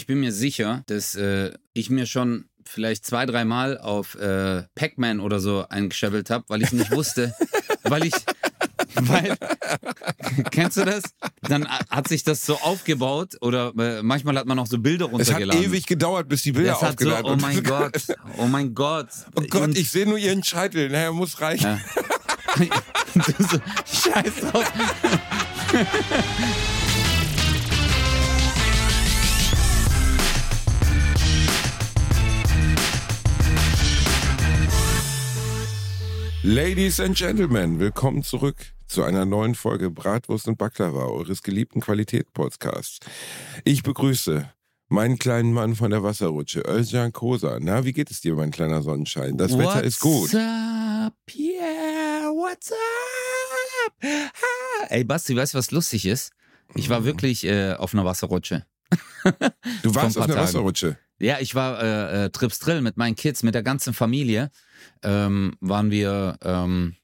ich bin mir sicher, dass äh, ich mir schon vielleicht zwei, dreimal auf äh, Pac-Man oder so eingeschäbelt habe, weil ich nicht wusste, weil ich, weil, kennst du das? Dann hat sich das so aufgebaut oder äh, manchmal hat man auch so Bilder runtergeladen. Es hat ewig gedauert, bis die Bilder das hat so, aufgeladen oh mein Gott, oh mein Gott. Oh Gott, Und- ich sehe nur ihren Scheitel. Naja, muss reichen. Ja. Scheiß drauf. Ladies and Gentlemen, willkommen zurück zu einer neuen Folge Bratwurst und Baklava, eures geliebten Qualitätspodcasts. Ich begrüße meinen kleinen Mann von der Wasserrutsche, Özcan Kosa. Na, wie geht es dir, mein kleiner Sonnenschein? Das Wetter ist gut. What's up? Yeah, what's up? Ah. Ey, Basti, weißt du, was lustig ist? Ich war wirklich äh, auf einer Wasserrutsche. Du warst auf ein einer. Wasserrutsche. Ja, ich war äh, äh, Trips Drill mit meinen Kids, mit der ganzen Familie. Ähm, waren wir ähm,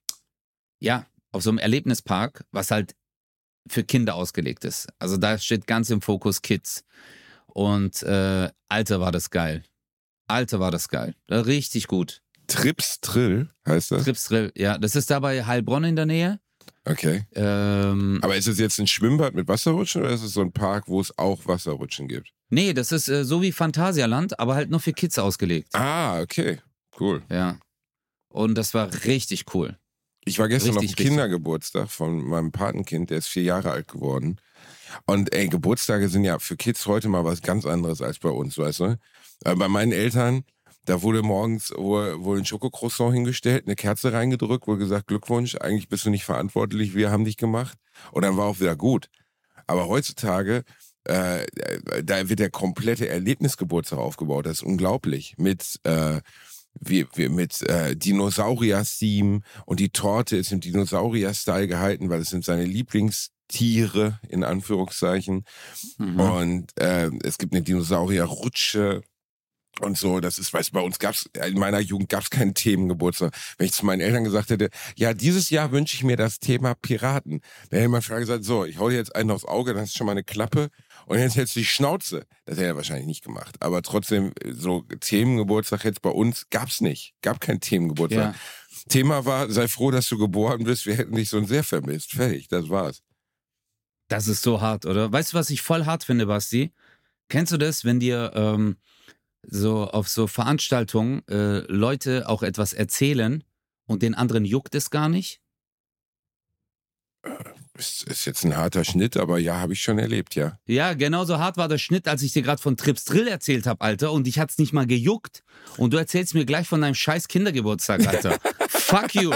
ja auf so einem Erlebnispark, was halt für Kinder ausgelegt ist. Also da steht ganz im Fokus Kids. Und äh, Alter war das geil. Alter war das geil. Richtig gut. Trips Trill heißt das? Trips Drill, ja. Das ist da bei Heilbronn in der Nähe. Okay. Ähm, Aber ist es jetzt ein Schwimmbad mit Wasserrutschen oder ist es so ein Park, wo es auch Wasserrutschen gibt? nee, das ist äh, so wie Phantasialand, aber halt nur für Kids ausgelegt. Ah, okay. Cool. Ja. Und das war richtig cool. Ich war gestern Richtig, auf dem Kindergeburtstag von meinem Patenkind, der ist vier Jahre alt geworden. Und ey, Geburtstage sind ja für Kids heute mal was ganz anderes als bei uns, weißt du? Äh, bei meinen Eltern, da wurde morgens wohl, wohl ein Schokocroissant hingestellt, eine Kerze reingedrückt, wurde gesagt, Glückwunsch, eigentlich bist du nicht verantwortlich, wir haben dich gemacht. Und dann war auch wieder gut. Aber heutzutage, äh, da wird der komplette Erlebnisgeburtstag aufgebaut. Das ist unglaublich. Mit, äh, wie, wie mit äh, Dinosaurier-Theme und die Torte ist im Dinosaurier-Style gehalten, weil es sind seine Lieblingstiere, in Anführungszeichen. Mhm. Und äh, es gibt eine Dinosaurier-Rutsche und so. Das ist, weißt du, bei uns gab's in meiner Jugend gab's keinen Themengeburtstag. Wenn ich zu meinen Eltern gesagt hätte, ja, dieses Jahr wünsche ich mir das Thema Piraten, dann hätte mein Vater gesagt, so, ich hau dir jetzt einen aufs Auge, dann hast du schon mal eine Klappe und jetzt hältst du die Schnauze. Das hätte er wahrscheinlich nicht gemacht. Aber trotzdem, so Themengeburtstag jetzt bei uns gab's nicht. Gab keinen Themengeburtstag. Ja. Thema war, sei froh, dass du geboren bist, wir hätten dich so sehr vermisst. Fertig, das war's. Das ist so hart, oder? Weißt du, was ich voll hart finde, Basti? Kennst du das, wenn dir ähm, so auf so Veranstaltungen äh, Leute auch etwas erzählen und den anderen juckt es gar nicht? Ist, ist jetzt ein harter Schnitt, aber ja, habe ich schon erlebt, ja. Ja, genauso hart war der Schnitt, als ich dir gerade von Trips Drill erzählt habe, Alter. Und ich hat's nicht mal gejuckt. Und du erzählst mir gleich von deinem scheiß Kindergeburtstag, Alter. Fuck you.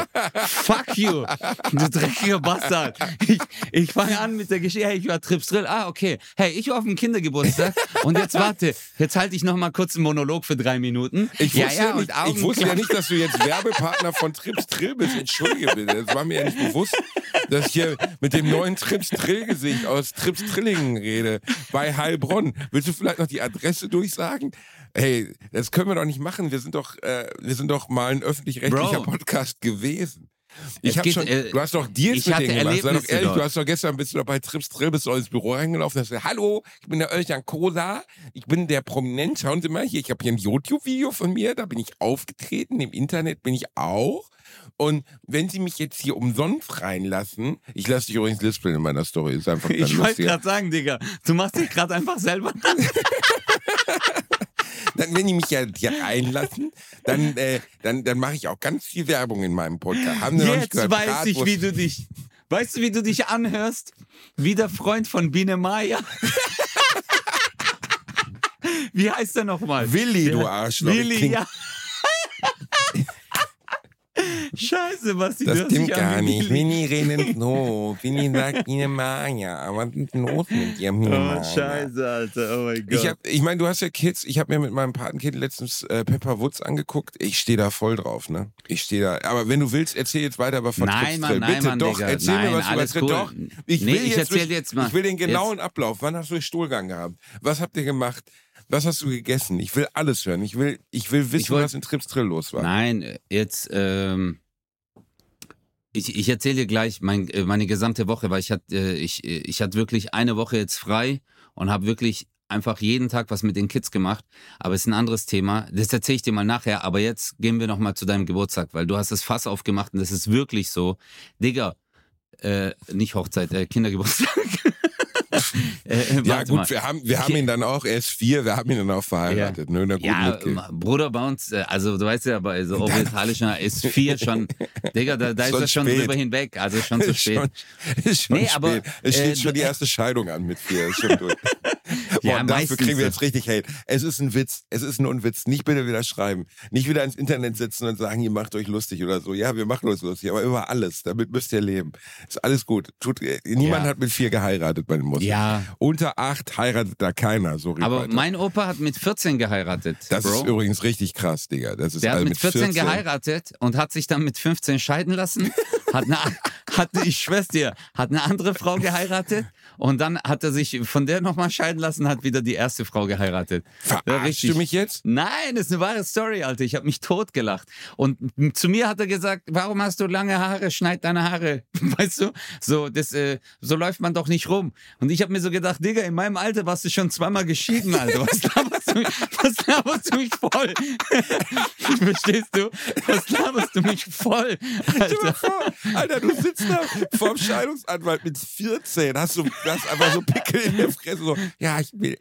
Fuck you. Du dreckiger Bastard. Ich, ich fange an mit der Geschichte. Hey, ich war Trips Drill. Ah, okay. Hey, ich war auf dem Kindergeburtstag. Und jetzt warte. Jetzt halte ich noch mal kurz einen Monolog für drei Minuten. Ich wusste, ja, und nicht, ich wusste ja nicht, dass du jetzt Werbepartner von Trips Trill bist. Entschuldige bitte. Das war mir ja nicht bewusst, dass ich hier mit dem neuen Trips Trill Gesicht aus Trips Trillingen rede. Bei Heilbronn. Willst du vielleicht noch die Adresse durchsagen? Hey, das können wir doch nicht machen. Wir sind doch, äh, wir sind doch mal ein öffentlich-rechtlicher. Podcast gewesen. Ich Es hab geht, schon, äh, du hast doch Deals mit denen gemacht. Sei doch ehrlich, du dort. hast doch gestern bist du doch bei Trips Drill, bist du ins Büro reingelaufen hast gesagt, hallo, ich bin der Özcan Kosa, ich bin der Prominent, schauen Sie mal hier, ich habe hier ein YouTube-Video von mir, da bin ich aufgetreten, im Internet bin ich auch. Und wenn Sie mich jetzt hier umsonst reinlassen, ich lasse dich übrigens lispeln in meiner Story, ist einfach Ich wollte gerade sagen, Digga, du machst dich gerade einfach selber. Dann, wenn die mich ja hier reinlassen, dann, äh, dann, dann mache ich auch ganz viel Werbung in meinem Podcast. Haben Sie noch nicht Jetzt gehört? weiß ich, Bratwurst- wie du dich. Weißt du, wie du dich anhörst? Wie der Freund von Biene Maya. Wie heißt er nochmal? Willi, du Der- Arschloch. Willi, ja. Scheiße, was die Das stimmt gar nicht. Willi. Winnie redet so. Winnie sagt Biene Maya. Aber was ist denn los mit dir, Biene Oh, Maya? scheiße, Alter. Oh mein Gott. Ich, hab, ich meine, du hast ja Kids. Ich habe mir mit meinem Patenkind letztens äh, Pepper Woods angeguckt. Ich stehe da voll drauf, ne? Ich stehe da. Aber wenn du willst, erzähl jetzt weiter aber von Nein, Mann, nein, Bitte Mann, doch, Digga. erzähl Nein, mir was über alles cool. Doch. Ich Nee, will, ich jetzt, erzähl jetzt mal. Ich will den genauen Ablauf. Wann hast du Stuhlgang gehabt? Was habt ihr gemacht? Was hast du gegessen? Ich will alles hören. Ich will, ich will wissen, Ich wollt- was in Trips Drill los war. Nein, jetzt, ähm, ich, ich erzähle dir gleich mein, äh, meine gesamte Woche, weil ich hatte, äh, ich, äh, ich hatte wirklich eine Woche jetzt frei und habe wirklich einfach jeden Tag was mit den Kids gemacht. Aber es ist ein anderes Thema. Das erzähle ich dir mal nachher. Aber jetzt gehen wir nochmal zu deinem Geburtstag, weil du hast das Fass aufgemacht und das ist wirklich so. Digga, äh, nicht Hochzeit, äh, Kindergeburtstag. äh, ja gut, wir haben, wir haben ihn dann auch, er ist vier, wir haben ihn dann auch verheiratet. Ja, ne, ja Bruder, bei uns, äh, also du weißt ja, bei so orientalischer ist vier schon, Digga, da, da ist er schon drüber hinweg, also schon zu spät. Schon, schon nee, spät. aber es steht äh, schon die erste Scheidung an mit vier, ist schon durch. Boah, ja, dafür kriegen wir jetzt richtig Hate. Es ist ein Witz, es ist nur ein Witz. Nicht bitte wieder schreiben. Nicht wieder ins Internet sitzen und sagen, ihr macht euch lustig oder so. Ja, wir machen uns lustig, aber über alles. Damit müsst ihr leben. Ist alles gut. Tut, niemand ja. hat mit vier geheiratet bei den Muslimen. Ja. Unter acht heiratet da keiner. Sorry, aber weiter. mein Opa hat mit 14 geheiratet. Das Bro. ist übrigens richtig krass, Digga. Das ist Der also hat mit 14, 14 geheiratet und hat sich dann mit 15 scheiden lassen. hat eine, hat, ich schwör's dir, hat eine andere Frau geheiratet und dann hat er sich von der nochmal scheiden lassen, hat wieder die erste Frau geheiratet. Verarschst du mich jetzt? Nein, das ist eine wahre Story, Alter. Ich habe mich totgelacht. Und zu mir hat er gesagt, warum hast du lange Haare? Schneid deine Haare. Weißt du? So, das, äh, so läuft man doch nicht rum. Und ich habe mir so gedacht, Digga, in meinem Alter warst du schon zweimal geschieden, Alter. Was laberst du mich, was laberst du mich voll? Verstehst du? Was laberst du mich voll, Alter? Alter, du sitzt da vorm Scheidungsanwalt mit 14, hast du hast einfach so Pickel in der Fresse, so, ja, ich will,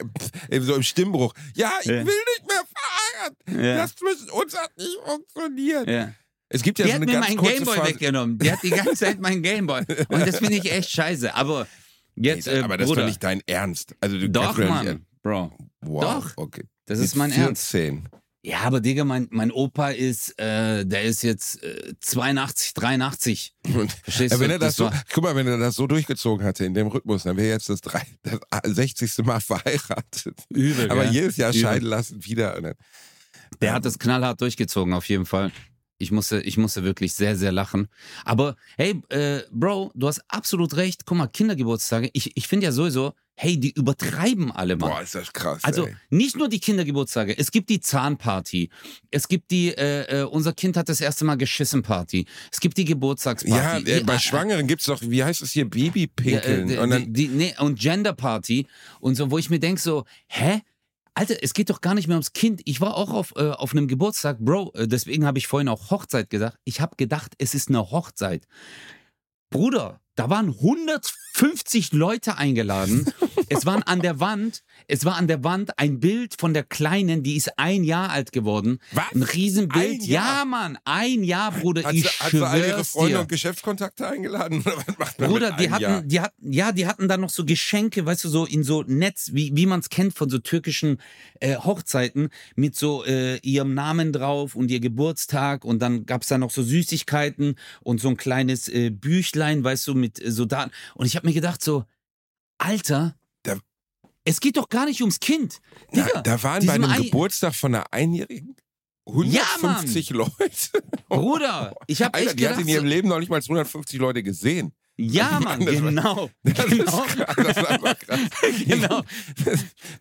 so im Stimmbruch, ja, ich ja. will nicht mehr fahren. Ja. Das zwischen uns hat nicht funktioniert. Ja. Es gibt ja die so hat mir meinen Gameboy weggenommen. Die hat die ganze Zeit meinen Gameboy. Und das finde ich echt scheiße. Aber jetzt, nee, äh, aber das Bruder, ist doch nicht dein Ernst. Also du doch, Mann, Bro. Wow, doch. Okay. Das ist mein 14. Ernst. Ja, aber Digga, mein, mein Opa ist, äh, der ist jetzt äh, 82, 83. Verstehst du? Wenn er das, das so, guck mal, wenn er das so durchgezogen hatte in dem Rhythmus, dann wäre er jetzt das, drei, das 60. Mal verheiratet. Übel, aber ja? jedes Jahr Übel. scheiden lassen wieder. Der hat das knallhart durchgezogen, auf jeden Fall. Ich musste, ich musste wirklich sehr, sehr lachen. Aber hey, äh, Bro, du hast absolut recht. Guck mal, Kindergeburtstage. Ich, ich finde ja sowieso, hey, die übertreiben alle mal. Boah, ist das krass. Also ey. nicht nur die Kindergeburtstage. Es gibt die Zahnparty. Es gibt die, äh, äh, unser Kind hat das erste Mal geschissen Party. Es gibt die Geburtstagsparty. Ja, äh, bei äh, Schwangeren gibt es doch, wie heißt es hier, Babypinkeln. Ja, äh, und, dann die, nee, und Genderparty und so, wo ich mir denke so, hä? Alter, es geht doch gar nicht mehr ums Kind. Ich war auch auf, äh, auf einem Geburtstag, Bro, äh, deswegen habe ich vorhin auch Hochzeit gesagt. Ich habe gedacht, es ist eine Hochzeit. Bruder, da waren 150 Leute eingeladen. es waren an der Wand, es war an der Wand ein Bild von der Kleinen, die ist ein Jahr alt geworden. Was? Ein Riesenbild. Ja, Mann, ein Jahr, Bruder. Hat ich sie, hat sie alle ihre Freunde dir. und Geschäftskontakte eingeladen? Bruder, die hatten, Jahr? die hatten, ja, die hatten dann noch so Geschenke, weißt du, so in so Netz, wie, wie man es kennt von so türkischen äh, Hochzeiten, mit so äh, ihrem Namen drauf und ihr Geburtstag und dann gab es da noch so Süßigkeiten und so ein kleines äh, Büchlein, weißt du, mit mit äh, so Daten. Und ich habe mir gedacht, so, Alter, da, es geht doch gar nicht ums Kind. Digga, da, da waren bei einem Ei Geburtstag von einer Einjährigen 150 ja, Leute. Bruder, ich habe echt die gedacht, hat in ihrem Leben noch nicht mal 250 Leute gesehen. Ja, Mann, das genau. War, das, genau. Ist krass, das war einfach krass. genau.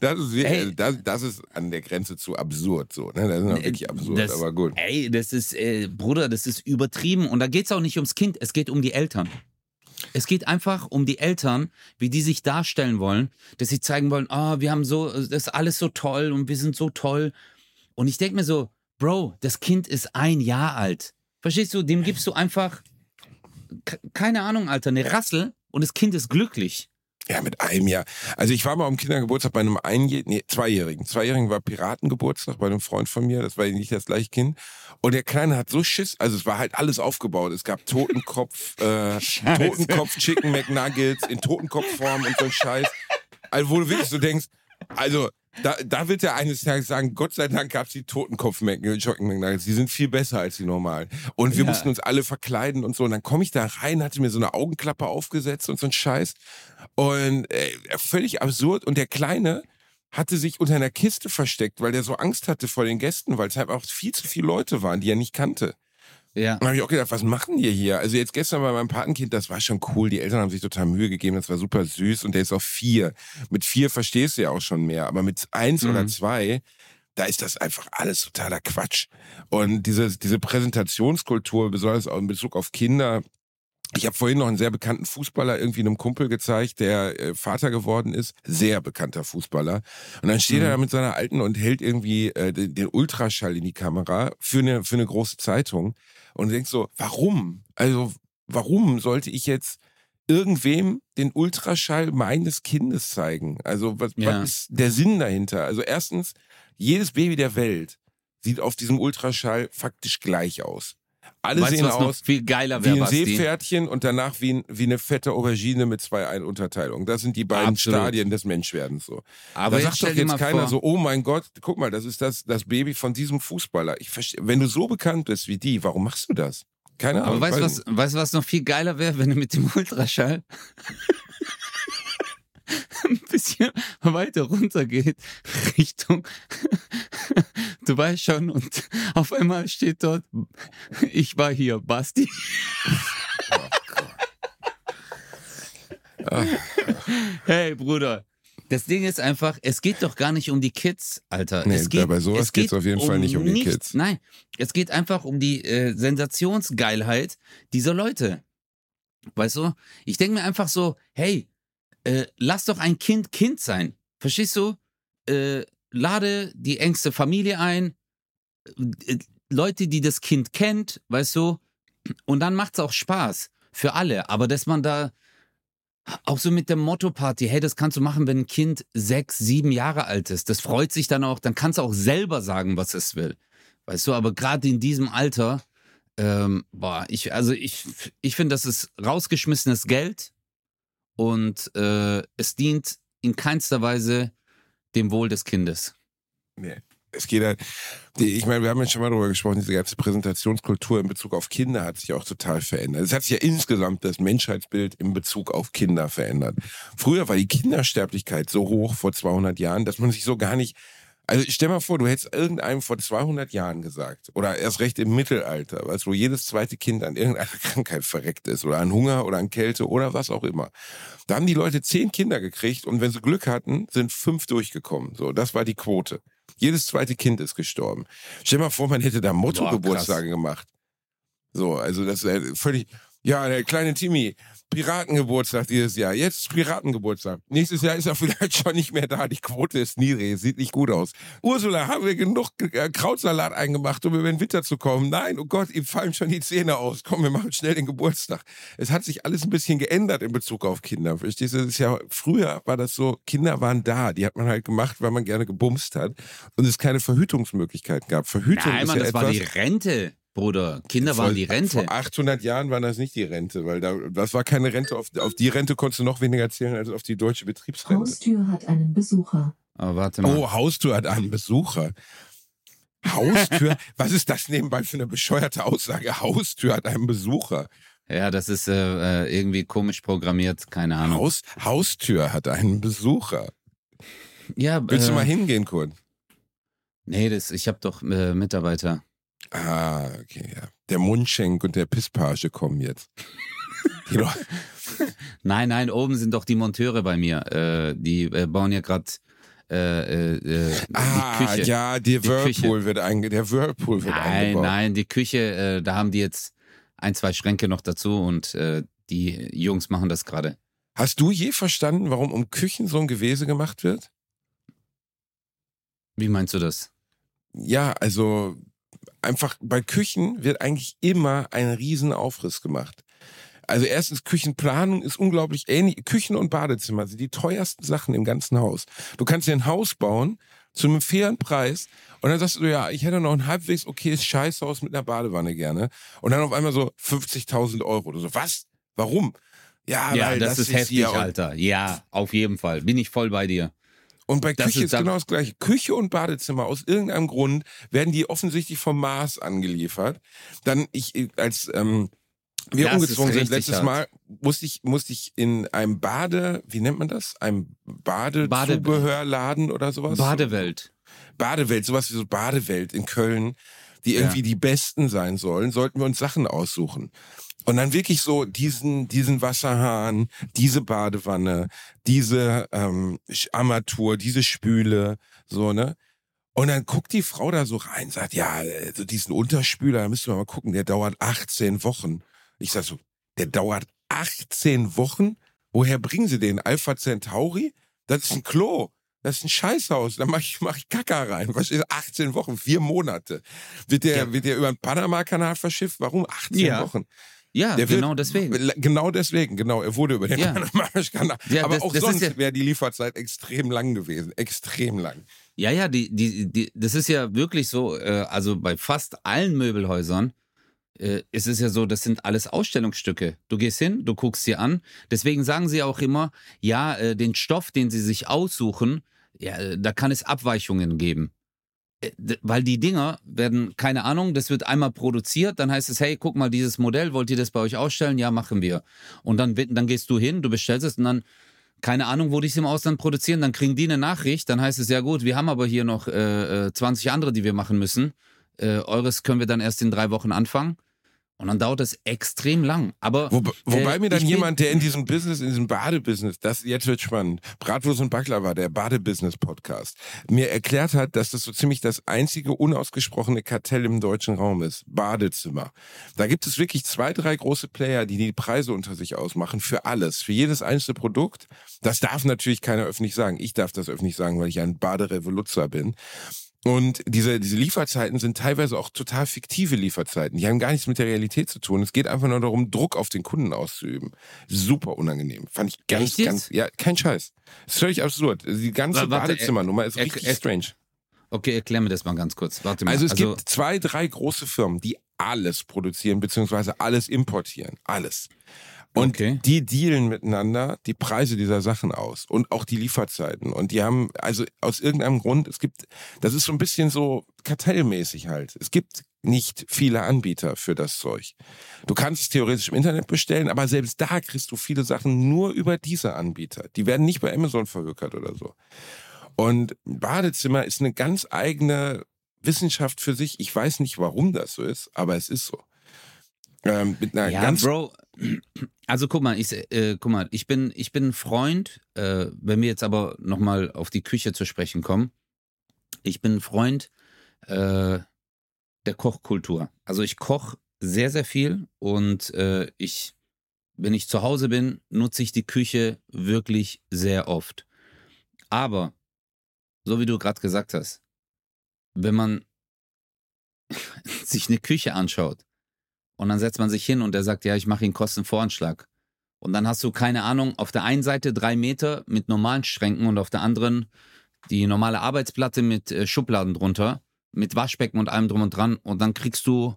Das ist, ey, das, das, ist an der Grenze zu absurd so. Ne? Das ist wirklich absurd, das, aber gut. Ey, das ist, äh, Bruder, das ist übertrieben. Und da geht es auch nicht ums Kind, es geht um die Eltern. Es geht einfach um die Eltern, wie die sich darstellen wollen, dass sie zeigen wollen, oh, wir haben so, das ist alles so toll und wir sind so toll. Und ich denke mir so, Bro, das Kind ist ein Jahr alt. Verstehst du? Dem gibst du einfach, keine Ahnung, Alter, eine Rassel und das Kind ist glücklich. Ja, mit einem Jahr. Also ich war mal am Kindergeburtstag bei einem Einjährigen, nee, Zweijährigen. Zweijährigen war Piratengeburtstag bei einem Freund von mir. Das war nicht das gleiche Kind. Und der Kleine hat so Schiss. Also es war halt alles aufgebaut. Es gab Totenkopf, äh, Totenkopf Chicken McNuggets in Totenkopfform und so Scheiß. Also wo du wirklich so denkst, also da, da wird er eines Tages sagen, Gott sei Dank gab es die Totenkopf-McNuggets. Die sind viel besser als die normalen. Und wir ja. mussten uns alle verkleiden und so. Und dann komme ich da rein, hatte mir so eine Augenklappe aufgesetzt und so ein Scheiß. Und äh, völlig absurd. Und der Kleine hatte sich unter einer Kiste versteckt, weil der so Angst hatte vor den Gästen, weil es halt auch viel zu viele Leute waren, die er nicht kannte. Ja. Dann habe ich auch gedacht, was machen die hier? Also jetzt gestern bei meinem Patenkind, das war schon cool. Die Eltern haben sich total Mühe gegeben, das war super süß und der ist auf vier. Mit vier verstehst du ja auch schon mehr, aber mit eins mhm. oder zwei, da ist das einfach alles totaler Quatsch. Und diese, diese Präsentationskultur, besonders auch in Bezug auf Kinder, Ich habe vorhin noch einen sehr bekannten Fußballer irgendwie einem Kumpel gezeigt, der äh, Vater geworden ist. Sehr bekannter Fußballer. Und dann steht mhm. er da mit seiner alten und hält irgendwie äh, den, den, Ultraschall in die Kamera für eine, für eine große Zeitung. Und denkt so, warum? Also, warum sollte ich jetzt irgendwem den Ultraschall meines Kindes zeigen? Also, was, ja. was ist der Sinn dahinter? Also, erstens, jedes Baby der Welt sieht auf diesem Ultraschall faktisch gleich aus. Alle weißt, sehen aus viel geiler wär, wie ein Seepferdchen und danach wie, ein, wie eine fette Aubergine mit zwei Unterteilungen. Das sind die beiden Absolut. Stadien des Menschwerdens so. Aber da sagt doch jetzt keiner vor. so, oh mein Gott, guck mal, das ist das, das Baby von diesem Fußballer. Ich verstehe, wenn du so bekannt bist wie die, warum machst du das? Keine Ahnung. Aber weißt du, was, weißt, was noch viel geiler wäre, wenn du mit dem Ultraschall ein bisschen weiter runter geht, Richtung, du weißt schon, und auf einmal steht dort, ich war hier, Basti. Oh hey, Bruder. Das Ding ist einfach, es geht doch gar nicht um die Kids, Alter. Nee, es geht, bei sowas geht es auf jeden um Fall nicht um die nichts. Kids. Nein, es geht einfach um die äh, Sensationsgeilheit dieser Leute. Weißt du? Ich denke mir einfach so, hey, äh, lass doch ein Kind Kind sein. Verstehst du? Äh, lade die engste Familie ein, äh, Leute, die das Kind kennt, weißt du? Und dann macht es auch Spaß für alle. Aber dass man da auch so mit der Motto-Party, hey, das kannst du machen, wenn ein Kind sechs, sieben Jahre alt ist. Das freut sich dann auch, dann kannst du auch selber sagen, was es will. Weißt du, aber gerade in diesem Alter, ähm, boah, ich, also ich, ich finde, das ist rausgeschmissenes Geld und äh, es dient in keinster Weise dem Wohl des Kindes. Nee. Es geht halt, ich meine, wir haben ja schon mal darüber gesprochen, diese ganze Präsentationskultur in Bezug auf Kinder hat sich auch total verändert. Es hat sich ja insgesamt das Menschheitsbild in Bezug auf Kinder verändert. Früher war die Kindersterblichkeit so hoch vor 200 Jahren, dass man sich so gar nicht also stell mal vor, du hättest irgendeinem vor 200 Jahren gesagt, oder erst recht im Mittelalter, weißt, wo jedes zweite Kind an irgendeiner Krankheit verreckt ist, oder an Hunger, oder an Kälte, oder was auch immer. Da haben die Leute zehn Kinder gekriegt und wenn sie Glück hatten, sind fünf durchgekommen. So, das war die Quote. Jedes zweite Kind ist gestorben. Stell mal vor, man hätte da Motto-Geburtstage gemacht. So, also das ist völlig, ja, der kleine Timmy, Piratengeburtstag dieses Jahr. Jetzt ist Piratengeburtstag. Nächstes Jahr ist er vielleicht schon nicht mehr da. Die Quote ist niedrig. Sieht nicht gut aus. Ursula, haben wir genug äh, Krautsalat eingemacht, um über den Winter zu kommen? Nein, oh Gott, ihm fallen schon die Zähne aus. Komm, wir machen schnell den Geburtstag. Es hat sich alles ein bisschen geändert in Bezug auf Kinder. Verstehst du? Das ist ja, früher war das so, Kinder waren da. Die hat man halt gemacht, weil man gerne gebumst hat. Und es keine Verhütungsmöglichkeiten gab. Verhütung Nein, ist Mann, ja das etwas, war die Rente. Bruder, Kinder waren die Rente. Vor 800 Jahren war das nicht die Rente, weil da, das war keine Rente. Auf, auf die Rente konntest du noch weniger zählen als auf die deutsche Betriebsrente. Haustür hat einen Besucher. Oh, warte mal. Oh, Haustür hat einen Besucher. Haustür? Was ist das nebenbei für eine bescheuerte Aussage? Haustür hat einen Besucher. Ja, das ist äh, äh irgendwie komisch programmiert, keine Ahnung. Haus, Haustür hat einen Besucher. Ja, Willst äh, du mal hingehen, Kurt? Nee, das, ich habe doch äh, Mitarbeiter. Ah, okay, ja. Der Mundschenk und der Pisspage kommen jetzt. nein, nein, oben sind doch die Monteure bei mir. Äh, die äh, bauen ja gerade äh, äh, ah, die Küche. ja, die Whirlpool wird einge der Whirlpool wird nein, eingebaut. Nein, nein, die Küche, äh, da haben die jetzt ein, zwei Schränke noch dazu und äh, die Jungs machen das gerade. Hast du je verstanden, warum um Küchen so ein Gewese gemacht wird? Wie meinst du das? Ja, also einfach bei Küchen wird eigentlich immer ein Riesenaufriss gemacht. Also erstens, Küchenplanung ist unglaublich ähnlich. Küchen und Badezimmer sind die teuersten Sachen im ganzen Haus. Du kannst dir ein Haus bauen zu einem fairen Preis und dann sagst du, ja, ich hätte noch ein halbwegs okayes Scheißhaus mit einer Badewanne gerne. Und dann auf einmal so 50.000 Euro. Du so, was? Warum? Ja, ja das, das, ist heftig, Alter. Ja, auf jeden Fall. Bin ich voll bei dir. Und bei Küche ist, ist genau das gleiche. Küche und Badezimmer, aus irgendeinem Grund werden die offensichtlich vom Mars angeliefert. Dann ich als ähm, wir das umgezogen sind letztes hart. Mal, musste ich, musste ich in einem Bade, wie nennt man das? Einem Badezubehörladen oder sowas? Badewelt. Badewelt, sowas wie so Badewelt in Köln, die irgendwie ja. die besten sein sollen, sollten wir uns Sachen aussuchen. Und dann wirklich so diesen, diesen Wasserhahn, diese Badewanne, diese ähm, Armatur, diese Spüle, so, ne? Und dann guckt die Frau da so rein, sagt, ja, also diesen Unterspüler, da müssen wir mal gucken, der dauert 18 Wochen. Ich sag so, der dauert 18 Wochen. Woher bringen sie den? Alpha Centauri? Das ist ein Klo. Das ist ein Scheißhaus. Da mache ich, mach ich Kacker rein. Was ist 18 Wochen? Vier Monate. Wird der, Ja. wird der über den Panama-Kanal verschifft? Warum 18 Ja. Wochen? Ja, Der wird- genau deswegen. Genau deswegen, genau. Er wurde über den Ja. Panama-Kanal. Ja, Aber das- auch das sonst wäre die Lieferzeit extrem lang gewesen. Extrem lang. Ja, ja, die, die, die, das ist ja wirklich so, äh, also bei fast allen Möbelhäusern äh, ist es ja so, das sind alles Ausstellungsstücke. Du gehst hin, du guckst sie an. Deswegen sagen sie auch immer, ja, äh, den Stoff, den sie sich aussuchen, ja, äh, da kann es Abweichungen geben. Äh, Weil die Dinger werden, keine Ahnung, das wird einmal produziert, dann heißt es, hey, guck mal, dieses Modell, wollt ihr das bei euch ausstellen? Ja, machen wir. Und dann, dann gehst du hin, du bestellst es und dann keine Ahnung, wo die es im Ausland produzieren, dann kriegen die eine Nachricht, dann heißt es ja gut, wir haben aber hier noch äh, äh, 20 andere, die wir machen müssen. Äh, eures können wir dann erst in drei Wochen anfangen. Und dann dauert es extrem lang. Aber Wo, wobei äh, mir dann jemand, der in diesem Business, in diesem Badebusiness, das jetzt wird spannend, Bratwurst und Baklava, der Badebusiness-Podcast, mir erklärt hat, dass das so ziemlich das einzige unausgesprochene Kartell im deutschen Raum ist. Badezimmer. Da gibt es wirklich zwei, drei große Player, die die Preise unter sich ausmachen für alles, für jedes einzelne Produkt. Das darf natürlich keiner öffentlich sagen. Ich darf das öffentlich sagen, weil ich ein Baderevoluzzer bin. Und diese, diese Lieferzeiten sind teilweise auch total fiktive Lieferzeiten. Die haben gar nichts mit der Realität zu tun. Es geht einfach nur darum, Druck auf den Kunden auszuüben. Super unangenehm. Fand ich ganz, Echt ganz, ja, kein Scheiß. ist völlig absurd. Die ganze Badezimmernummer ist er- richtig er- strange. Okay, erklär mir das mal ganz kurz. Warte mal. Also es gibt zwei, drei große Firmen, die alles produzieren, beziehungsweise alles importieren. Alles. Und Okay. die dealen miteinander die Preise dieser Sachen aus und auch die Lieferzeiten. Und die haben, also aus irgendeinem Grund, es gibt, das ist so ein bisschen so kartellmäßig halt. Es gibt nicht viele Anbieter für das Zeug. Du kannst es theoretisch im Internet bestellen, aber selbst da kriegst du viele Sachen nur über diese Anbieter. Die werden nicht bei Amazon verhökert oder so. Und Badezimmer ist eine ganz eigene Wissenschaft für sich. Ich weiß nicht, warum das so ist, aber es ist so. Ähm, mit einer ja, ganz Bro. Also guck mal, ich, äh, guck mal, ich bin, ich bin ein Freund, äh, wenn wir jetzt aber nochmal auf die Küche zu sprechen kommen. Ich bin ein Freund äh, der Kochkultur. Also ich koche sehr, sehr viel und äh, ich, wenn ich zu Hause bin, nutze ich die Küche wirklich sehr oft. Aber, so wie du gerade gesagt hast, wenn man sich eine Küche anschaut, und dann setzt man sich hin und der sagt, ja, ich mache Ihnen Kostenvoranschlag. Und dann hast du keine Ahnung, auf der einen Seite drei Meter mit normalen Schränken und auf der anderen die normale Arbeitsplatte mit äh, Schubladen drunter, mit Waschbecken und allem drum und dran. Und dann kriegst du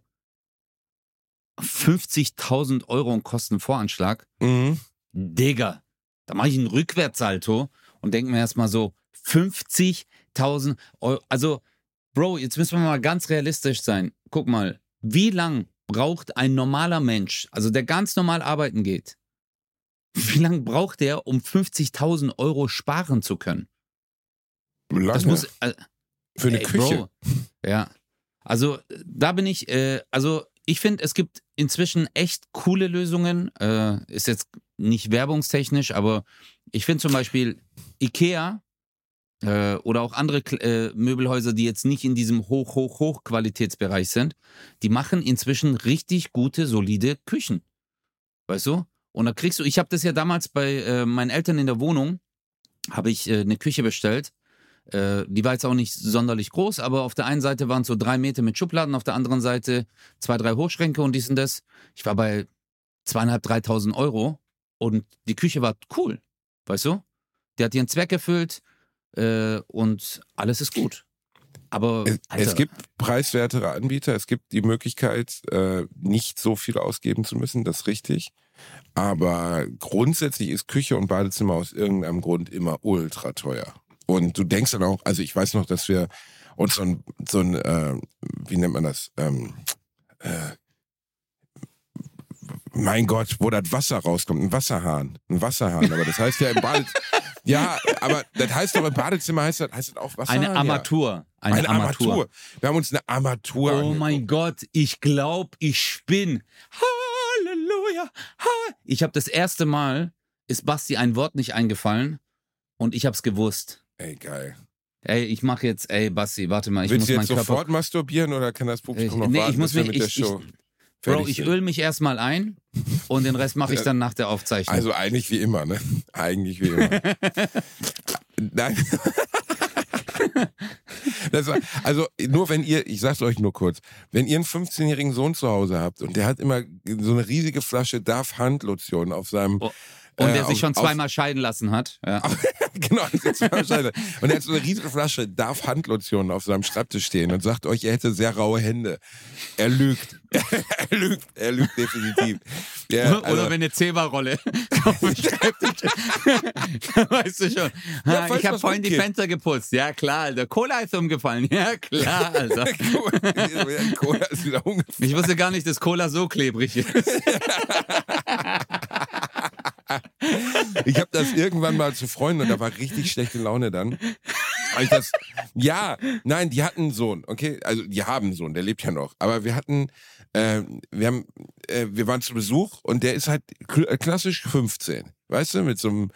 50.000 Euro in Kostenvoranschlag. Mhm. Digga, da mache ich einen Rückwärtssalto und denke mir erstmal so, 50.000 Euro. Also, Bro, jetzt müssen wir mal ganz realistisch sein. Guck mal, wie lang braucht ein normaler Mensch, also der ganz normal arbeiten geht, wie lange braucht der, um 50.000 Euro sparen zu können? Lange. Das muss. Äh, für eine ey, Küche. Bro, ja. Also, da bin ich, äh, also ich finde, es gibt inzwischen echt coole Lösungen. Äh, ist jetzt nicht werbungstechnisch, aber ich finde zum Beispiel IKEA äh, oder auch andere äh, Möbelhäuser, die jetzt nicht in diesem Hoch, Hoch, Hoch-Qualitätsbereich sind, die machen inzwischen richtig gute, solide Küchen. Weißt du? Und da kriegst du, ich habe das ja damals bei äh, meinen Eltern in der Wohnung, habe ich äh, eine Küche bestellt. Äh, die war jetzt auch nicht sonderlich groß, aber auf der einen Seite waren es so drei Meter mit Schubladen, auf der anderen Seite zwei, drei Hochschränke und dies und das. Ich war bei zweieinhalb, dreitausend Euro und die Küche war cool, weißt du? Die hat ihren Zweck erfüllt äh, und alles ist gut. Aber Es, es gibt preiswertere Anbieter, es gibt die Möglichkeit, äh, nicht so viel ausgeben zu müssen, das ist richtig. Aber grundsätzlich ist Küche und Badezimmer aus irgendeinem Grund immer ultra teuer. Und du denkst dann auch, also ich weiß noch, dass wir uns so ein, so ein äh, wie nennt man das? Ähm, äh, mein Gott, wo das Wasser rauskommt, ein Wasserhahn, ein Wasserhahn, aber das heißt ja im Badezimmer, ja, aber das heißt doch im Badezimmer heißt das, heißt das auch Wasserhahn? eine ja. Armatur. Eine, Eine Armatur. Wir haben uns eine Armatur Oh angeguckt. mein Gott, ich glaube, ich spinn. Halleluja. Ha- Ich habe das erste Mal, ist Basti ein Wort nicht eingefallen und ich habe es gewusst. Ey, geil. Ey, ich mache jetzt, ey, Basti, warte mal, ich Willst muss du meinen jetzt Körper. sofort masturbieren oder kann das Ich, Publikum noch nee, warten ich muss mir, mit der ich, ich, Show? Bro, ich sind. öl mich erstmal ein und den Rest mache ich dann nach der Aufzeichnung. Also eigentlich wie immer, ne? Eigentlich wie immer. Nein. Das war, also nur wenn ihr, ich sag's euch nur kurz, wenn ihr einen 15-jährigen Sohn zu Hause habt und der hat immer so eine riesige Flasche Darf Handlotion auf seinem Oh, und äh, der sich auf- schon auf- zweimal scheiden lassen hat. Ja. genau, das ist wahrscheinlich. Und er hat so eine riesige Flasche Darf Handlotion auf seinem Schreibtisch stehen und sagt euch, er hätte sehr raue Hände. Er lügt. er lügt. Er lügt definitiv. Ja, Oder also- wenn eine Zebra-Rolle auf dem Schreibtisch. weißt du schon. Ja, ich habe vorhin die. Fenster geputzt. Ja, klar, Alter. Cola ist umgefallen. Ja, klar, Alter. Cola ist wieder umgefallen. Ich wusste gar nicht, dass Cola so klebrig ist. Ich habe das irgendwann mal zu Freunden und da war richtig schlechte Laune dann. Das, ja, nein, die hatten einen Sohn, okay, also die haben einen Sohn, der lebt ja noch. Aber wir hatten, äh, wir haben, äh, wir waren zu Besuch und der ist halt kl- klassisch 15, weißt du, mit so einem,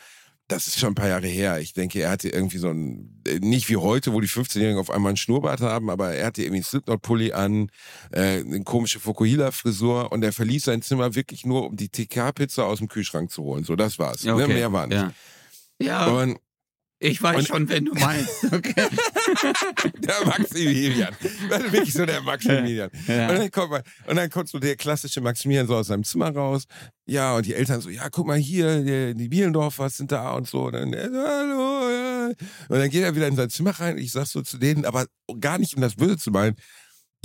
das ist schon ein paar Jahre her. Ich denke, er hatte irgendwie so ein, äh, nicht wie heute, wo die 15-Jährigen auf einmal einen Schnurrbart haben, aber er hatte irgendwie einen Slipknot-Pulli an, äh, eine komische Fukuhila-Frisur und er verließ sein Zimmer wirklich nur, um die TK-Pizza aus dem Kühlschrank zu holen. So, das war's. Ne? Mehr war nicht. Ja, ja Und ich weiß und- schon, wenn du meinst. Okay. der Maximilian. Das ist wirklich so der Maximilian. Ja. Und dann kommt man, und dann kommt so der klassische Maximilian so aus seinem Zimmer raus. Ja, und die Eltern so, ja, guck mal hier, die, die Bielendorfer sind da und so. Und dann, so, hallo, ja. Und dann geht er wieder in sein Zimmer rein. Ich sag so zu denen, aber gar nicht, um das Böse zu meinen.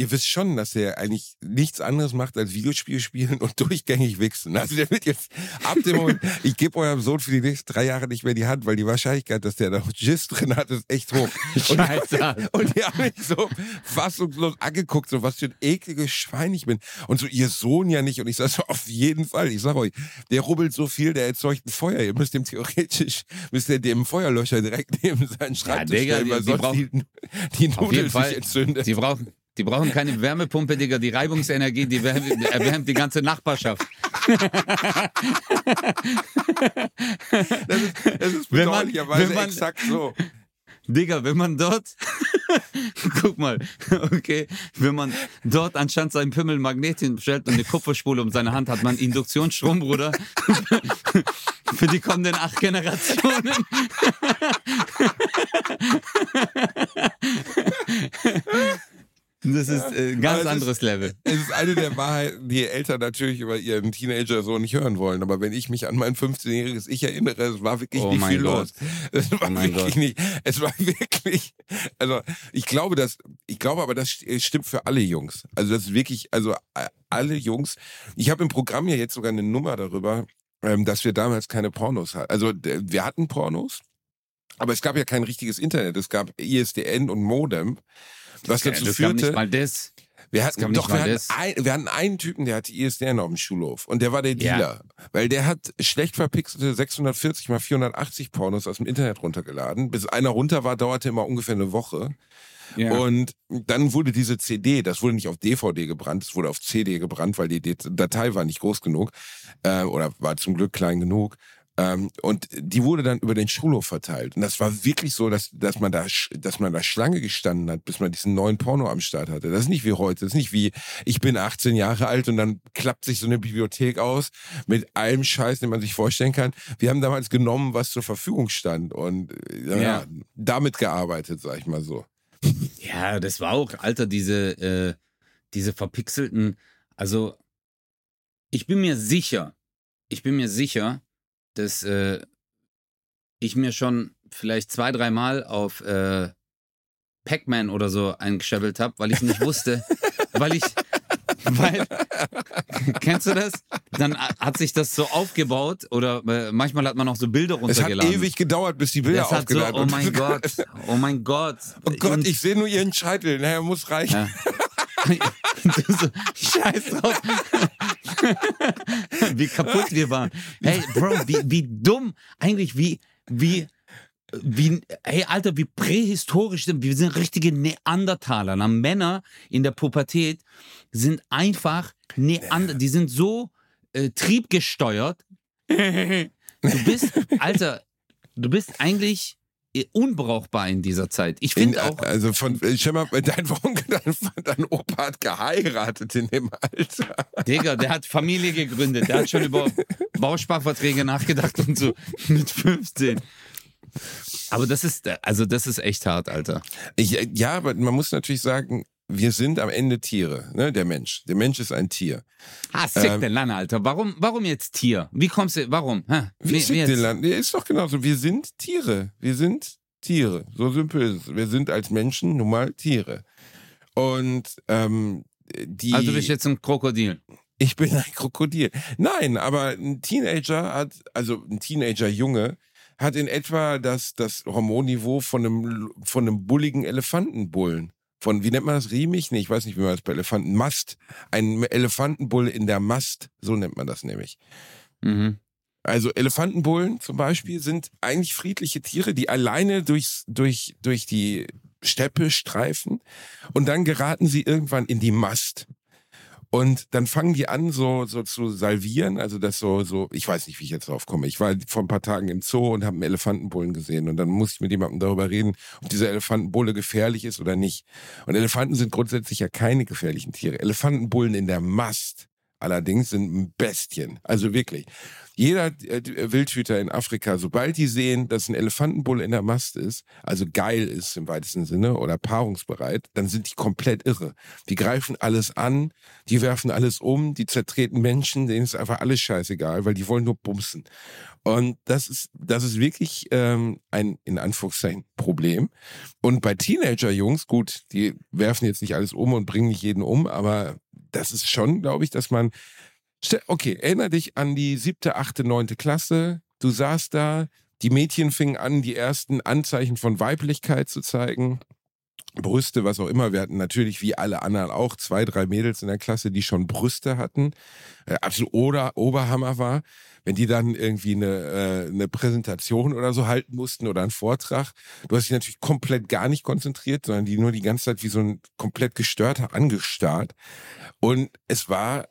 Ihr wisst schon, dass der eigentlich nichts anderes macht als Videospiel spielen und durchgängig wichsen. Also der wird jetzt ab dem Moment, ich gebe eurem Sohn für die nächsten drei Jahre nicht mehr die Hand, weil die Wahrscheinlichkeit, dass der noch Gist drin hat, ist echt hoch. Und, Scheiße. und die haben mich so fassungslos angeguckt, so was für ein ekliges Schwein ich bin. Und so, ihr Sohn ja nicht. Und ich sag so, auf jeden Fall. Ich sag euch, der rubbelt so viel, der erzeugt ein Feuer. Ihr müsst dem theoretisch, müsst ihr dem Feuerlöscher direkt neben seinen Schreibtisch Digga, stellen, die- weil die sonst die, die Auf Nudel jeden Fall. sich entzündet. Die brauchen, die brauchen keine Wärmepumpe, Digga. Die Reibungsenergie, die wärmt, erwärmt die ganze Nachbarschaft. Das ist, das ist Wenn man- bedauerlicherweise wenn man- exakt so. Digga, wenn man dort, guck mal, okay, wenn man dort anstatt seinen Pimmel ein Magnet hinstellt und eine Kupferspule um seine Hand hat, man Induktionsstrom, Bruder, für die kommenden acht Generationen. Das ist äh, ein ganz Aber es ist- anderes Level. Es ist eine der Wahrheiten, die Eltern natürlich über ihren Teenager so nicht hören wollen. Aber wenn ich mich an mein 15-jähriges Ich erinnere, es war wirklich Oh nicht viel Gott. los. Es war Oh wirklich Gott. nicht. Es war wirklich. Also ich glaube, dass ich glaube, aber das st- stimmt für alle Jungs. Also das ist wirklich, also äh, alle Jungs. Ich habe im Programm ja jetzt sogar eine Nummer darüber, ähm, dass wir damals keine Pornos hatten. Also wir hatten Pornos. Aber es gab ja kein richtiges Internet. Es gab ISDN und Modem. Was dazu das gab nicht führte, mal das. wir hatten, doch, wir hatten, ein, wir hatten einen Typen, der hatte ISDN auf dem Schulhof. Und der war der Ja. Dealer. Weil der hat schlecht verpixelte 640 mal 480 Pornos aus dem Internet runtergeladen. Bis einer runter war, dauerte immer ungefähr eine Woche. Ja. Und dann wurde diese CD, das wurde nicht auf DVD gebrannt, es wurde auf CD gebrannt, weil die Datei war nicht groß genug äh, oder war zum Glück klein genug. Ähm, und die wurde dann über den Schulhof verteilt. Und das war wirklich so, dass, dass, man da, dass man da Schlange gestanden hat, bis man diesen neuen Porno am Start hatte. Das ist nicht wie heute. Das ist nicht wie, ich bin 18 Jahre alt und dann klappt sich so eine Bibliothek aus mit allem Scheiß, den man sich vorstellen kann. Wir haben damals genommen, was zur Verfügung stand und äh, ja, Ja. damit gearbeitet, sag ich mal so. Ja, das war auch, Alter, diese, äh, diese verpixelten, also ich bin mir sicher, ich bin mir sicher, dass äh, ich mir schon vielleicht zwei, dreimal auf äh, Pac-Man oder so eingeschäbelt habe, weil ich nicht wusste, weil ich, weil, kennst du das? Dann hat sich das so aufgebaut oder äh, manchmal hat man auch so Bilder Es hat runtergeladen. ewig gedauert, bis die Bilder das hat so, aufgeladen oh mein Gott, oh mein Gott. Oh Gott, Und- ich sehe nur ihren Scheitel. Naja, muss reichen. Ja. Scheiß drauf. wie kaputt wir waren. Hey, Bro, wie, wie dumm. Eigentlich, wie, wie, wie, hey, Alter, wie prähistorisch sind wir. Sind richtige Neandertaler. Na, Männer in der Pubertät sind einfach Neander, die sind so äh, triebgesteuert. Du bist, Alter, du bist eigentlich unbrauchbar in dieser Zeit. Ich In, finde auch, also von, äh, schau mal, dein, dein, dein Opa hat geheiratet in dem Alter. Digga, der hat Familie gegründet, der hat schon über Bausparverträge nachgedacht und so mit 15. Aber das ist, also das ist echt hart, Alter. Ich, äh, ja, aber man muss natürlich sagen, wir sind am Ende Tiere, ne? Der Mensch. Der Mensch ist ein Tier. Ah, sick Ähm, den Lange, Alter. Warum, warum jetzt Tier? Wie kommst du, warum? Hä? Wie Wie- wir jetzt? Land? Nee, ist doch genauso. Wir sind Tiere. Wir sind Tiere. So simpel ist es. Wir sind als Menschen nun mal Tiere. Und ähm, die. Also du bist jetzt ein Krokodil. Ich bin ein Krokodil. Nein, aber ein Teenager hat, also ein Teenager-Junge, hat in etwa das, das Hormonniveau von einem, von einem bulligen Elefantenbullen. Von, wie nennt man das? Riemig? Nee, ich weiß nicht, wie man das bei Elefanten. Mast. Ein Elefantenbull in der Mast. So nennt man das nämlich. Mhm. Also Elefantenbullen zum Beispiel sind eigentlich friedliche Tiere, die alleine durchs, durch, durch die Steppe streifen und dann geraten sie irgendwann in die Mast. Und dann fangen die an, so, so zu salvieren. Also das so, so, ich weiß nicht, wie ich jetzt drauf komme. Ich war vor ein paar Tagen im Zoo und habe einen Elefantenbullen gesehen. Und dann musste ich mit jemandem darüber reden, ob dieser Elefantenbulle gefährlich ist oder nicht. Und Elefanten sind grundsätzlich ja keine gefährlichen Tiere. Elefantenbullen in der Mast allerdings sind Bestien. Also wirklich. Jeder äh, Wildhüter in Afrika, sobald die sehen, dass ein Elefantenbulle in der Mast ist, also geil ist im weitesten Sinne oder paarungsbereit, dann sind die komplett irre. Die greifen alles an, die werfen alles um, die zertreten Menschen, denen ist einfach alles scheißegal, weil die wollen nur bumsen. Und das ist, das ist wirklich ähm, ein, in Anführungszeichen, Problem. Und bei Teenager-Jungs, gut, die werfen jetzt nicht alles um und bringen nicht jeden um, aber das ist schon, glaube ich, dass man. Okay, erinnere dich an die siebte, achte, neunte Klasse. Du saßt da, die Mädchen fingen an, die ersten Anzeichen von Weiblichkeit zu zeigen. Brüste, was auch immer. Wir hatten natürlich wie alle anderen auch zwei, drei Mädels in der Klasse, die schon Brüste hatten. Äh, absolut oder Oberhammer war. Wenn die dann irgendwie eine, äh, eine Präsentation oder so halten mussten oder einen Vortrag. Du hast dich natürlich komplett gar nicht konzentriert, sondern die nur die ganze Zeit wie so ein komplett gestörter angestarrt. Und es war,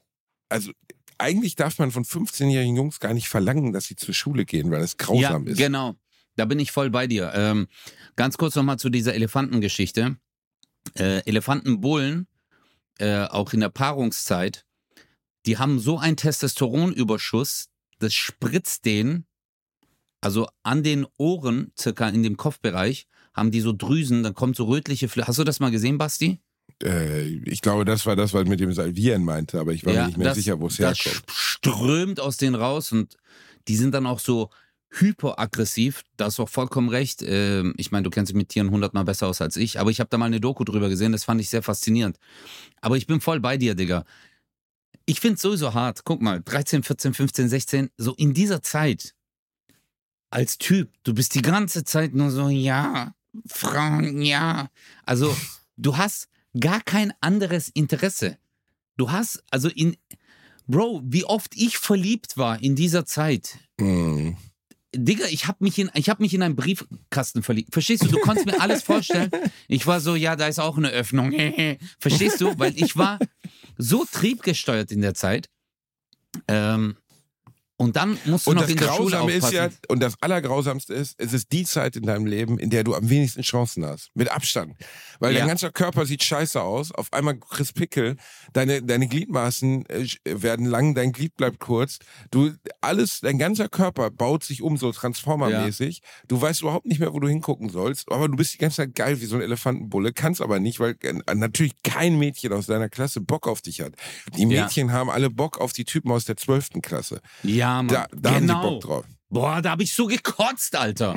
also eigentlich darf man von 15-jährigen Jungs gar nicht verlangen, dass sie zur Schule gehen, weil es grausam ja, ist. genau. Da bin ich voll bei dir. Ähm, ganz kurz nochmal zu dieser Elefantengeschichte. Äh, Elefantenbullen, äh, auch in der Paarungszeit, die haben so einen Testosteronüberschuss, das spritzt denen, also an den Ohren, circa in dem Kopfbereich, haben die so Drüsen, dann kommt so rötliche Fl Hast du das mal gesehen, Basti? Äh, ich glaube, das war das, was mit dem Salvieren meinte, aber ich war mir nicht mehr das- sicher, wo es das herkommt. strömt aus denen raus und die sind dann auch so hyperaggressiv. Da hast du auch vollkommen recht. Ähm, ich meine, du kennst dich mit Tieren hundertmal besser aus als ich, aber ich habe da mal eine Doku drüber gesehen, das fand ich sehr faszinierend. Aber ich bin voll bei dir, Digga. Ich finde es sowieso hart. Guck mal, 13, 14, 15, 16, so in dieser Zeit als Typ, du bist die ganze Zeit nur so, ja, Frauen, ja. Also, du hast gar kein anderes Interesse. Du hast, also in, Bro, wie oft ich verliebt war in dieser Zeit. Mm. Digga, ich habe mich, in, ich hab mich in einen Briefkasten verliebt. Verstehst du? Du konntest mir alles vorstellen. Ich war so, ja, da ist auch eine Öffnung. Verstehst du? Weil ich war so triebgesteuert in der Zeit. Ähm, und dann musst du Und noch in der Schule aufpassen. ist ja, und das Allergrausamste ist, es ist die Zeit in deinem Leben, in der du am wenigsten Chancen hast. Mit Abstand. Weil Ja. dein ganzer Körper sieht scheiße aus. Auf einmal kriegst Pickel. Deine, deine Gliedmaßen äh, werden lang, dein Glied bleibt kurz. Du, alles, dein ganzer Körper baut sich um so transformermäßig. Du weißt überhaupt nicht mehr, wo du hingucken sollst. Aber du bist die ganze Zeit geil wie so ein Elefantenbulle. Kannst aber nicht, weil äh, natürlich kein Mädchen aus deiner Klasse Bock auf dich hat. Die Ja. Mädchen haben alle Bock auf die Typen aus der 12. Klasse. ja, Mann. Da, da haben die genau. Bock drauf. Boah, da habe ich so gekotzt, Alter.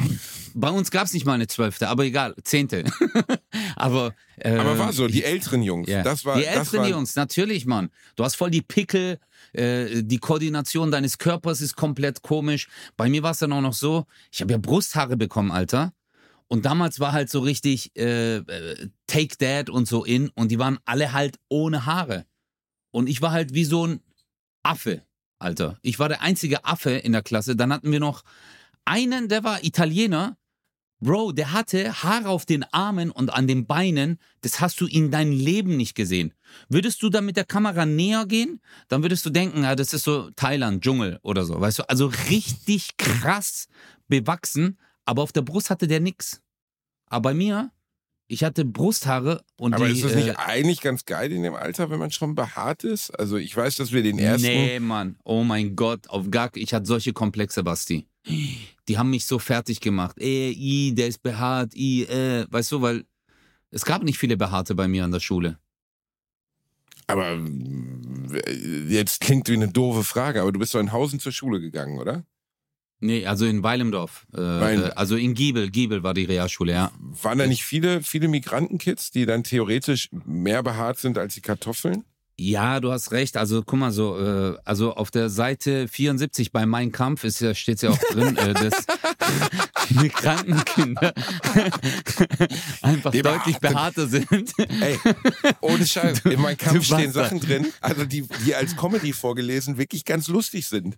Bei uns gab es nicht mal eine Zwölfte, aber egal, Zehnte. aber, äh, Aber war so, die älteren Jungs, ja. das war, die älteren war, Jungs, natürlich, Mann. Du hast voll die Pickel, äh, die Koordination deines Körpers ist komplett komisch. Bei mir war es dann auch noch so, ich habe ja Brusthaare bekommen, Alter. Und damals war halt so richtig äh, äh, Take That und so in und die waren alle halt ohne Haare. Und ich war halt wie so ein Affe, Alter. Ich war der einzige Affe in der Klasse. Dann hatten wir noch einen, der war Italiener. Bro, der hatte Haare auf den Armen und an den Beinen. Das hast du in deinem Leben nicht gesehen. Würdest du da mit der Kamera näher gehen, dann würdest du denken, ja, das ist so Thailand, Dschungel oder so. Weißt du, also richtig krass bewachsen, aber auf der Brust hatte der nix. Aber bei mir, ich hatte Brusthaare und Aber die. ist das nicht äh, eigentlich ganz geil in dem Alter, wenn man schon behaart ist? Also ich weiß, dass wir den ersten. Nee, Mann. Oh mein Gott. Auf gar, ich hatte solche Komplexe, Basti. Die haben mich so fertig gemacht. Äh, i, der ist behaart, i, äh. Weißt du, weil es gab nicht viele Behaarte bei mir an der Schule. Aber äh, jetzt klingt wie eine doofe Frage, aber du bist doch in Hausen zur Schule gegangen, oder? Nee, also in Weilemdorf. Äh, Weil- äh, also in Giebel. Giebel war die Realschule, ja. Waren da nicht viele, viele Migrantenkids, die dann theoretisch mehr behaart sind als die Kartoffeln? Ja, du hast recht. Also guck mal so, äh, also auf der Seite 74 bei Mein Kampf ist ja, steht ja auch drin, äh, dass Migrantenkinder einfach Die deutlich behaarter sind. Ey, ohne Scheiß, in meinem Kampf stehen. Sachen drin, also die, die als Comedy vorgelesen wirklich ganz lustig sind.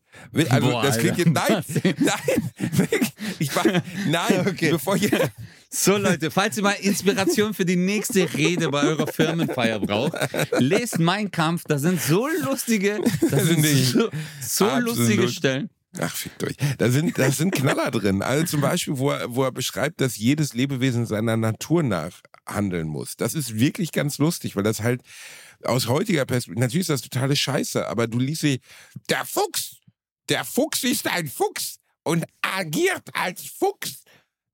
Also Boah, das klingt jetzt, nein, nein, ich war, nein, Okay. bevor ihr, So Leute, falls ihr mal Inspiration für die nächste Rede bei eurer Firmenfeier braucht, lest Mein Kampf. Da sind so lustige, das sind Nicht. so, so lustige Stellen. Ach, fickt euch. Da sind, da sind Knaller drin. Also zum Beispiel, wo er, wo er beschreibt, dass jedes Lebewesen seiner Natur nach handeln muss. Das ist wirklich ganz lustig, weil das halt aus heutiger Perspektive, natürlich ist das totale Scheiße, aber du liest sie, der Fuchs, der Fuchs ist ein Fuchs und agiert als Fuchs.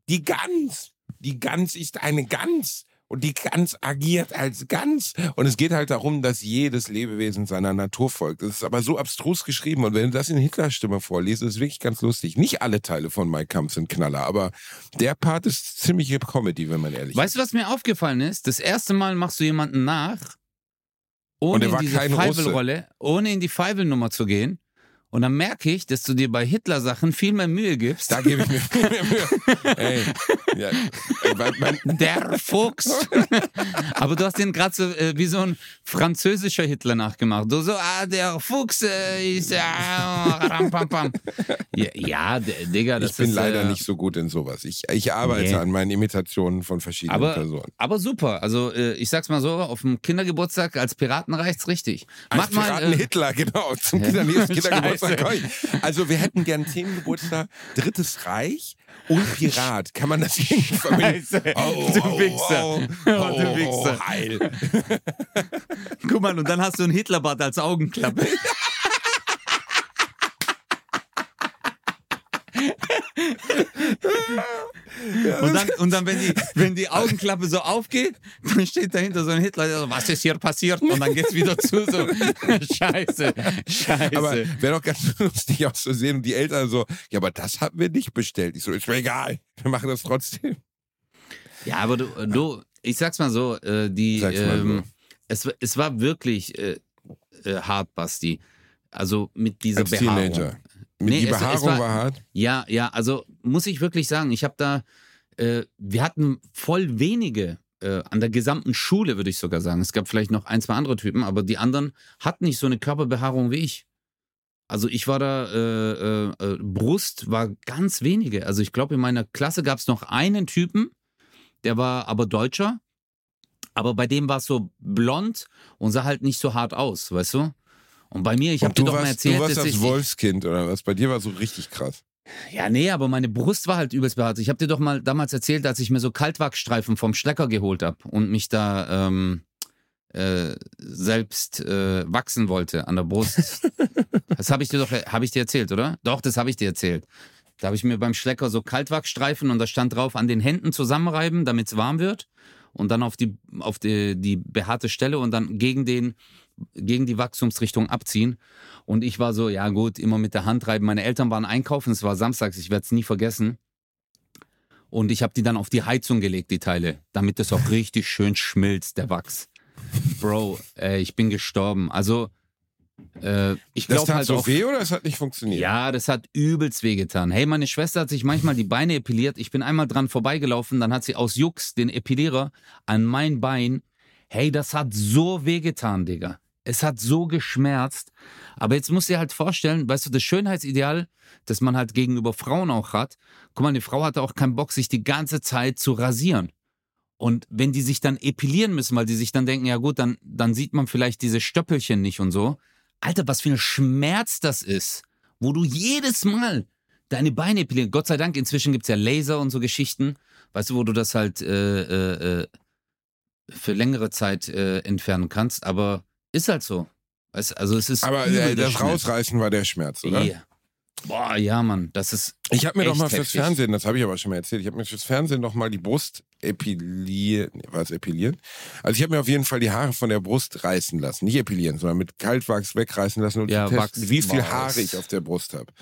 Die Gans, die Gans ist eine Gans. Und die Gans agiert als Gans. Und es geht halt darum, dass jedes Lebewesen seiner Natur folgt. Das ist aber so abstrus geschrieben. Und wenn du das in Hitlerstimme vorliest, ist es wirklich ganz lustig. Nicht alle Teile von Mein Kampf sind Knaller, aber der Part ist ziemliche Comedy, wenn man ehrlich Weißt du, was mir aufgefallen ist? Das erste Mal machst du jemanden nach, ohne in diese. Feivelrolle, ohne in die Feivelnummer zu gehen. Und dann merke ich, dass du dir bei Hitler-Sachen viel mehr Mühe gibst. Da gebe ich mir viel mehr Mühe. Ey, ja, ey, mein, mein, Der Fuchs. Aber du hast den gerade so äh, wie so ein französischer Hitler nachgemacht. Du so, ah, der Fuchs äh, ist ja, ram, pam, pam. Ja, ja Digga, das ich bin ist, leider äh, nicht so gut in sowas. Ich, ich arbeite Nee. an meinen Imitationen von verschiedenen Aber, Personen. aber super. Also äh, ich sag's mal so, auf dem Kindergeburtstag als Piraten reicht's richtig. Als Mach mal. Piraten Äh, Hitler, genau. Zum Kinder Kindergeburtstag. Ich. Also wir hätten gern Themengeburtstag, Drittes Reich und Pirat. Kann man das irgendwie verbinden? Scheiße. Du Wichser. Oh, Oh, oh, du Wichser. heil. guck mal, und dann hast du einen Hitlerbart als Augenklappe. Und dann, und dann wenn, die, wenn die Augenklappe so aufgeht, dann steht dahinter so ein Hitler, der so, was ist hier passiert? Und dann geht's wieder zu, so, scheiße, scheiße. Aber wäre doch ganz lustig auch zu sehen. Und die Eltern so, ja, aber das haben wir nicht bestellt. Ich so, ist mir egal. Wir machen das trotzdem. ja, aber du, du, ich sag's mal so, äh, die, Sag's mal ähm, es, es war wirklich äh, äh, hart, Basti. Also mit dieser Als Behaarung. Teenager. Mit Nee, die es- es Behaarung war- war hart. Ja, ja, also muss ich wirklich sagen, ich habe da, äh, wir hatten voll wenige äh, an der gesamten Schule, würde ich sogar sagen. Es gab vielleicht noch ein, zwei andere Typen, aber die anderen hatten nicht so eine Körperbehaarung wie ich. Also ich war da, äh, äh, äh, Brust war ganz wenige. Also ich glaube, in meiner Klasse gab es noch einen Typen, der war aber Deutscher, aber bei dem war es so blond und sah halt nicht so hart aus, weißt du? Und bei mir, ich habe dir doch mal warst, erzählt, du warst dass das ich Wolfskind oder was? Bei dir war so richtig krass. ja, nee, aber meine Brust war halt übelst behaart. Ich habe dir doch mal damals erzählt, als ich mir so Kaltwachsstreifen vom Schlecker geholt habe und mich da ähm, äh, selbst äh, wachsen wollte an der Brust. das habe ich dir doch, habe ich dir erzählt, oder? Doch, das habe ich dir erzählt. Da habe ich mir beim Schlecker so Kaltwachsstreifen und da stand drauf, an den Händen zusammenreiben, damit es warm wird und dann auf die auf die, die behaarte Stelle und dann gegen den gegen die Wachstumsrichtung abziehen. Und ich war so, ja gut, immer mit der Hand reiben. Meine Eltern waren einkaufen, es war samstags, ich werde es nie vergessen. Und ich habe die dann auf die Heizung gelegt, die Teile, damit das auch richtig schön schmilzt, der Wachs. Bro, äh, ich bin gestorben. Also, äh, ich Das glaube tat halt so auch, weh oder es hat nicht funktioniert? ja, das hat übelst wehgetan. Hey, meine Schwester hat sich manchmal die Beine epiliert. Ich bin einmal dran vorbeigelaufen, dann hat sie aus Jux den Epilierer an mein Bein. Hey, das hat so wehgetan, Digga. Es hat so geschmerzt. Aber jetzt musst du dir halt vorstellen, weißt du, das Schönheitsideal, das man halt gegenüber Frauen auch hat. Guck mal, die Frau hatte auch keinen Bock, sich die ganze Zeit zu rasieren. Und wenn die sich dann epilieren müssen, weil die sich dann denken, ja gut, dann, dann sieht man vielleicht diese Stöppelchen nicht und so. Alter, was für ein Schmerz das ist, wo du jedes Mal deine Beine epilieren. Gott sei Dank, inzwischen gibt es ja Laser und so Geschichten, weißt du, wo du das halt äh, äh, äh, für längere Zeit äh, entfernen kannst, aber ist halt so. Weißt, also es ist Aber äh, das Schmerz. Rausreißen war der Schmerz, oder? Ja. Boah, ja, Mann, das ist. Ich habe mir doch mal fürs heftig. Fernsehen, das habe ich aber schon mal erzählt, ich habe mir fürs Fernsehen noch mal die Brust war es epiliert? Also ich habe mir auf jeden Fall die Haare von der Brust reißen lassen, nicht epilieren, sondern mit Kaltwachs wegreißen lassen und Ja, testen, Wachs. wie viel Haare ich auf der Brust habe.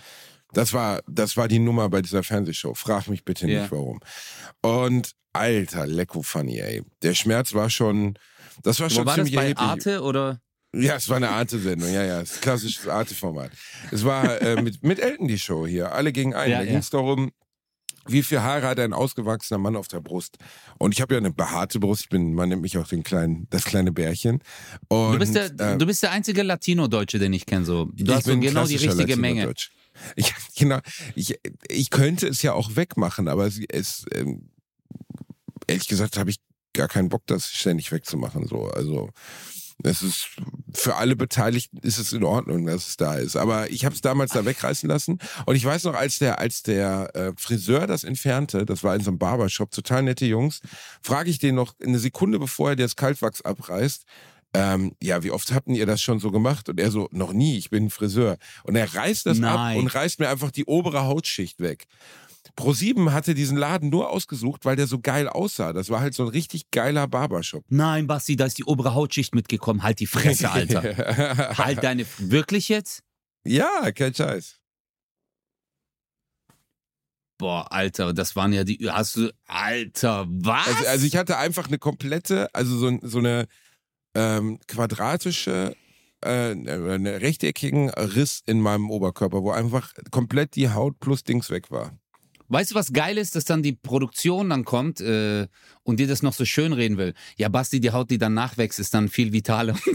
Das war, das war die Nummer bei dieser Fernsehshow. Frag mich bitte nicht, warum. Und alter, lecko funny, ey. Der Schmerz war schon, das war schon Wo war das ziemlich bei erheblich. Arte oder? Ja, es war eine Arte-Sendung, ja, ja, ein klassisches Arte-Format. Es war äh, mit, mit Elton die Show hier, alle gegen einen. Ja, da ja. ging es darum, wie viel Haare hat ein ausgewachsener Mann auf der Brust? Und ich habe ja eine behaarte Brust, ich bin, man nennt mich auch den kleinen, das kleine Bärchen. Und, Du bist, der, äh, du bist der einzige Latino-Deutsche, den ich kenne. So. Du ich hast bin genau die richtige Menge. Ich, genau, ich, ich könnte es ja auch wegmachen, aber es, es ähm, ehrlich gesagt habe ich gar keinen Bock, das ständig wegzumachen. So, also es ist für alle Beteiligten ist es in Ordnung, dass es da ist. Aber ich habe es damals da wegreißen lassen. Und ich weiß noch, als der, als der äh, Friseur das entfernte, das war in so einem Barbershop, total nette Jungs, frage ich den noch eine Sekunde, bevor er das Kaltwachs abreißt. Ähm, ja, wie oft habt ihr das schon so gemacht? Und er so, noch nie, ich bin Friseur. Und er reißt das ab Nein. und reißt mir einfach die obere Hautschicht weg. Pro7 hatte diesen Laden nur ausgesucht, weil der so geil aussah. Das war halt so ein richtig geiler Barbershop. Nein, Basti, da ist die obere Hautschicht mitgekommen. Halt die Fresse, Alter. halt deine. Wirklich jetzt? ja, kein Scheiß. Boah, Alter, das waren ja die. Hast du. Alter, was? Also, also ich hatte einfach eine komplette, also so, so eine ähm, quadratische, äh, eine rechteckigen Riss in meinem Oberkörper, wo einfach komplett die Haut plus Dings weg war. Weißt du, was geil ist, dass dann die Produktion dann kommt äh, und dir das noch so schön reden will? Ja, Basti, die Haut, die dann nachwächst, ist dann viel vitaler.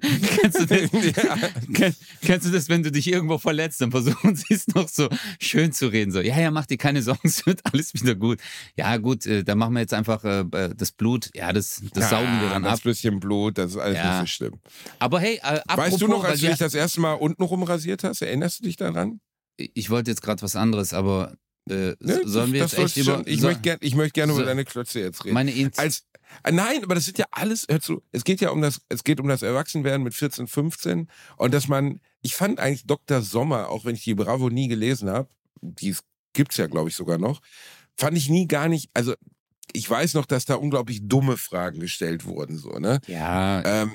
kennst, du das? Ja. Kenn, kennst du das, wenn du dich irgendwo verletzt, dann versuchen sie es noch so schön zu reden. So, ja, ja, mach dir keine Sorgen, es wird alles wieder gut. Ja, gut, äh, dann machen wir jetzt einfach äh, das Blut, ja, das, das saugen wir dann das ab. bisschen Blut, das ist alles Ja. nicht so schlimm. Aber hey, äh, apropos, weißt du noch, als du dich das erste Mal untenrum rasiert hast? Erinnerst du dich daran? ich wollte jetzt gerade was anderes, aber äh, Ne, sollen wir jetzt echt über schon- Ich so- möchte gerne möcht gern über so- deine Klötze jetzt reden. meine Inz als nein, aber das sind ja alles, hör zu, es geht ja um das, es geht um das Erwachsenwerden mit 14, 15 und dass man, ich fand eigentlich Dr. Sommer, auch wenn ich die Bravo nie gelesen habe, die gibt's ja glaube ich sogar noch, fand ich nie gar nicht, also ich weiß noch, dass da unglaublich dumme Fragen gestellt wurden, so, ne? ja, Ähm,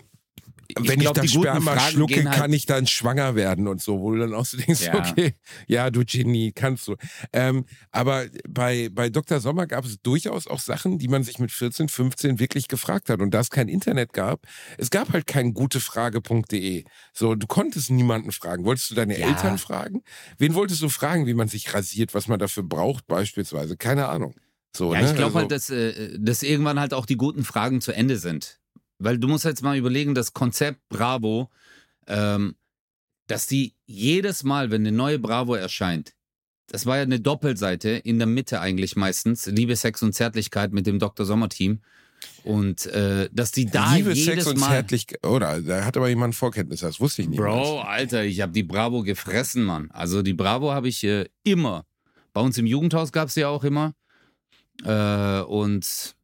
Ich wenn glaub, ich das Sperma schlucke, halt- kann ich dann schwanger werden und so, wo du dann auch so denkst, Ja. okay, ja, du Genie, kannst du. Ähm, aber bei, bei Dr. Sommer gab es durchaus auch Sachen, die man sich mit 14, 15 wirklich gefragt hat. Und da es kein Internet gab, es gab halt kein gutefrage.de. So, du konntest niemanden fragen. Wolltest du deine Ja. Eltern fragen? Wen wolltest du fragen, wie man sich rasiert, was man dafür braucht, beispielsweise? Keine Ahnung. So, Ja, ne? ich glaube Also- halt, dass, äh, dass irgendwann halt auch die guten Fragen zu Ende sind. Weil du musst jetzt mal überlegen, das Konzept Bravo, ähm, dass die jedes Mal, wenn eine neue Bravo erscheint, das war ja eine Doppelseite, in der Mitte eigentlich meistens, Liebe, Sex und Zärtlichkeit mit dem Dr. Sommer-Team. Und äh, dass die da Liebe, jedes Sex und Mal... Zärtlichkeit. Oder, da hat aber jemand Vorkenntnisse, das wusste ich nicht. Bro, Alter, ich habe die Bravo gefressen, Mann. Also die Bravo habe ich äh, immer. Bei uns im Jugendhaus gab es ja auch immer. Äh, und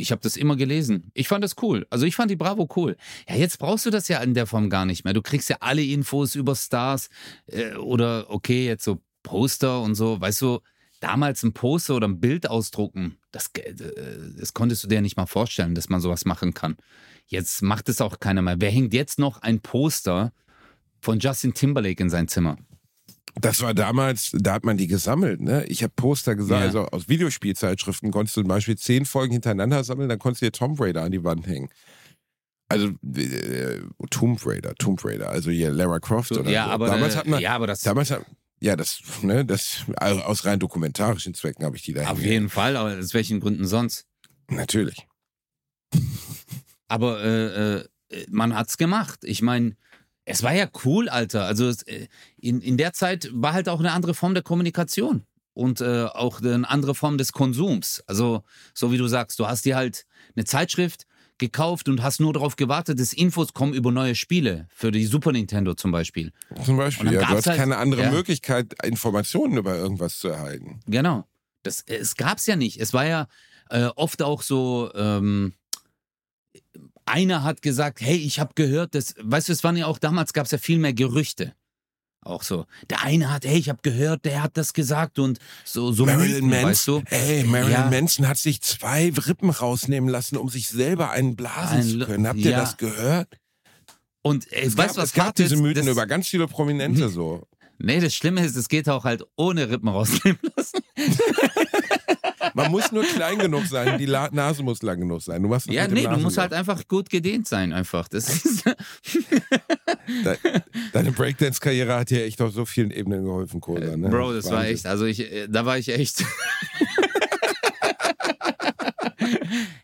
ich habe das immer gelesen. Ich fand das cool. Also ich fand die Bravo cool. Ja, jetzt brauchst du das ja in der Form gar nicht mehr. Du kriegst ja alle Infos über Stars äh, oder okay, jetzt so Poster und so. Weißt du, damals ein Poster oder ein Bild ausdrucken, das, äh, das konntest du dir nicht mal vorstellen, dass man sowas machen kann. Jetzt macht es auch keiner mehr. Wer hängt jetzt noch ein Poster von Justin Timberlake in sein Zimmer? Das war damals, da hat man die gesammelt, ne? Ich habe Poster gesagt, Ja. also aus Videospielzeitschriften konntest du zum Beispiel zehn Folgen hintereinander sammeln, dann konntest du dir Tomb Raider an die Wand hängen. Also äh, Tomb Raider, Tomb Raider, also hier Lara Croft oder ja, so. aber, damals äh, hat man, ja, aber das damals hat, ja, das, ne, das, also aus rein dokumentarischen Zwecken habe ich die da auf jeden Fall, aber aus welchen Gründen sonst? Natürlich. Aber äh, äh, man hat's gemacht. Ich meine, es war ja cool, Alter. Also es, äh, in, in der Zeit war halt auch eine andere Form der Kommunikation und äh, auch eine andere Form des Konsums. Also so wie du sagst, du hast dir halt eine Zeitschrift gekauft und hast nur darauf gewartet, dass Infos kommen über neue Spiele. Für die Super Nintendo zum Beispiel. Zum Beispiel, ja. Du hast halt- keine andere ja. Möglichkeit, Informationen über irgendwas zu erhalten. Genau. Das, es gab's ja nicht. Es war ja äh, oft auch so, ähm, einer hat gesagt, hey, ich habe gehört, dass, weißt du, es waren ja auch, damals gab's ja viel mehr Gerüchte. Auch so. Der eine hat, hey, ich habe gehört, der hat das gesagt und so, so Marilyn Mythen, weißt du? Manson, ey, Marilyn Ja. Manson hat sich zwei Rippen rausnehmen lassen, um sich selber einen blasen Ein zu können. Habt ihr ja. das gehört? Und ey, Es weißt gab, was es gab diese? Mythen Das- über ganz viele Prominente so. Nee, das Schlimme ist, es geht auch halt ohne Rippen rausnehmen lassen. Man muss nur klein genug sein, die La Nase muss lang genug sein. Du machst Ja, nee, du musst halt einfach gut gedehnt sein, einfach. Das ist, De Deine Breakdance-Karriere hat dir echt auf so vielen Ebenen geholfen, Kosa. Ne? Bro, das war Wahnsinn. echt, also ich, äh, da war ich echt.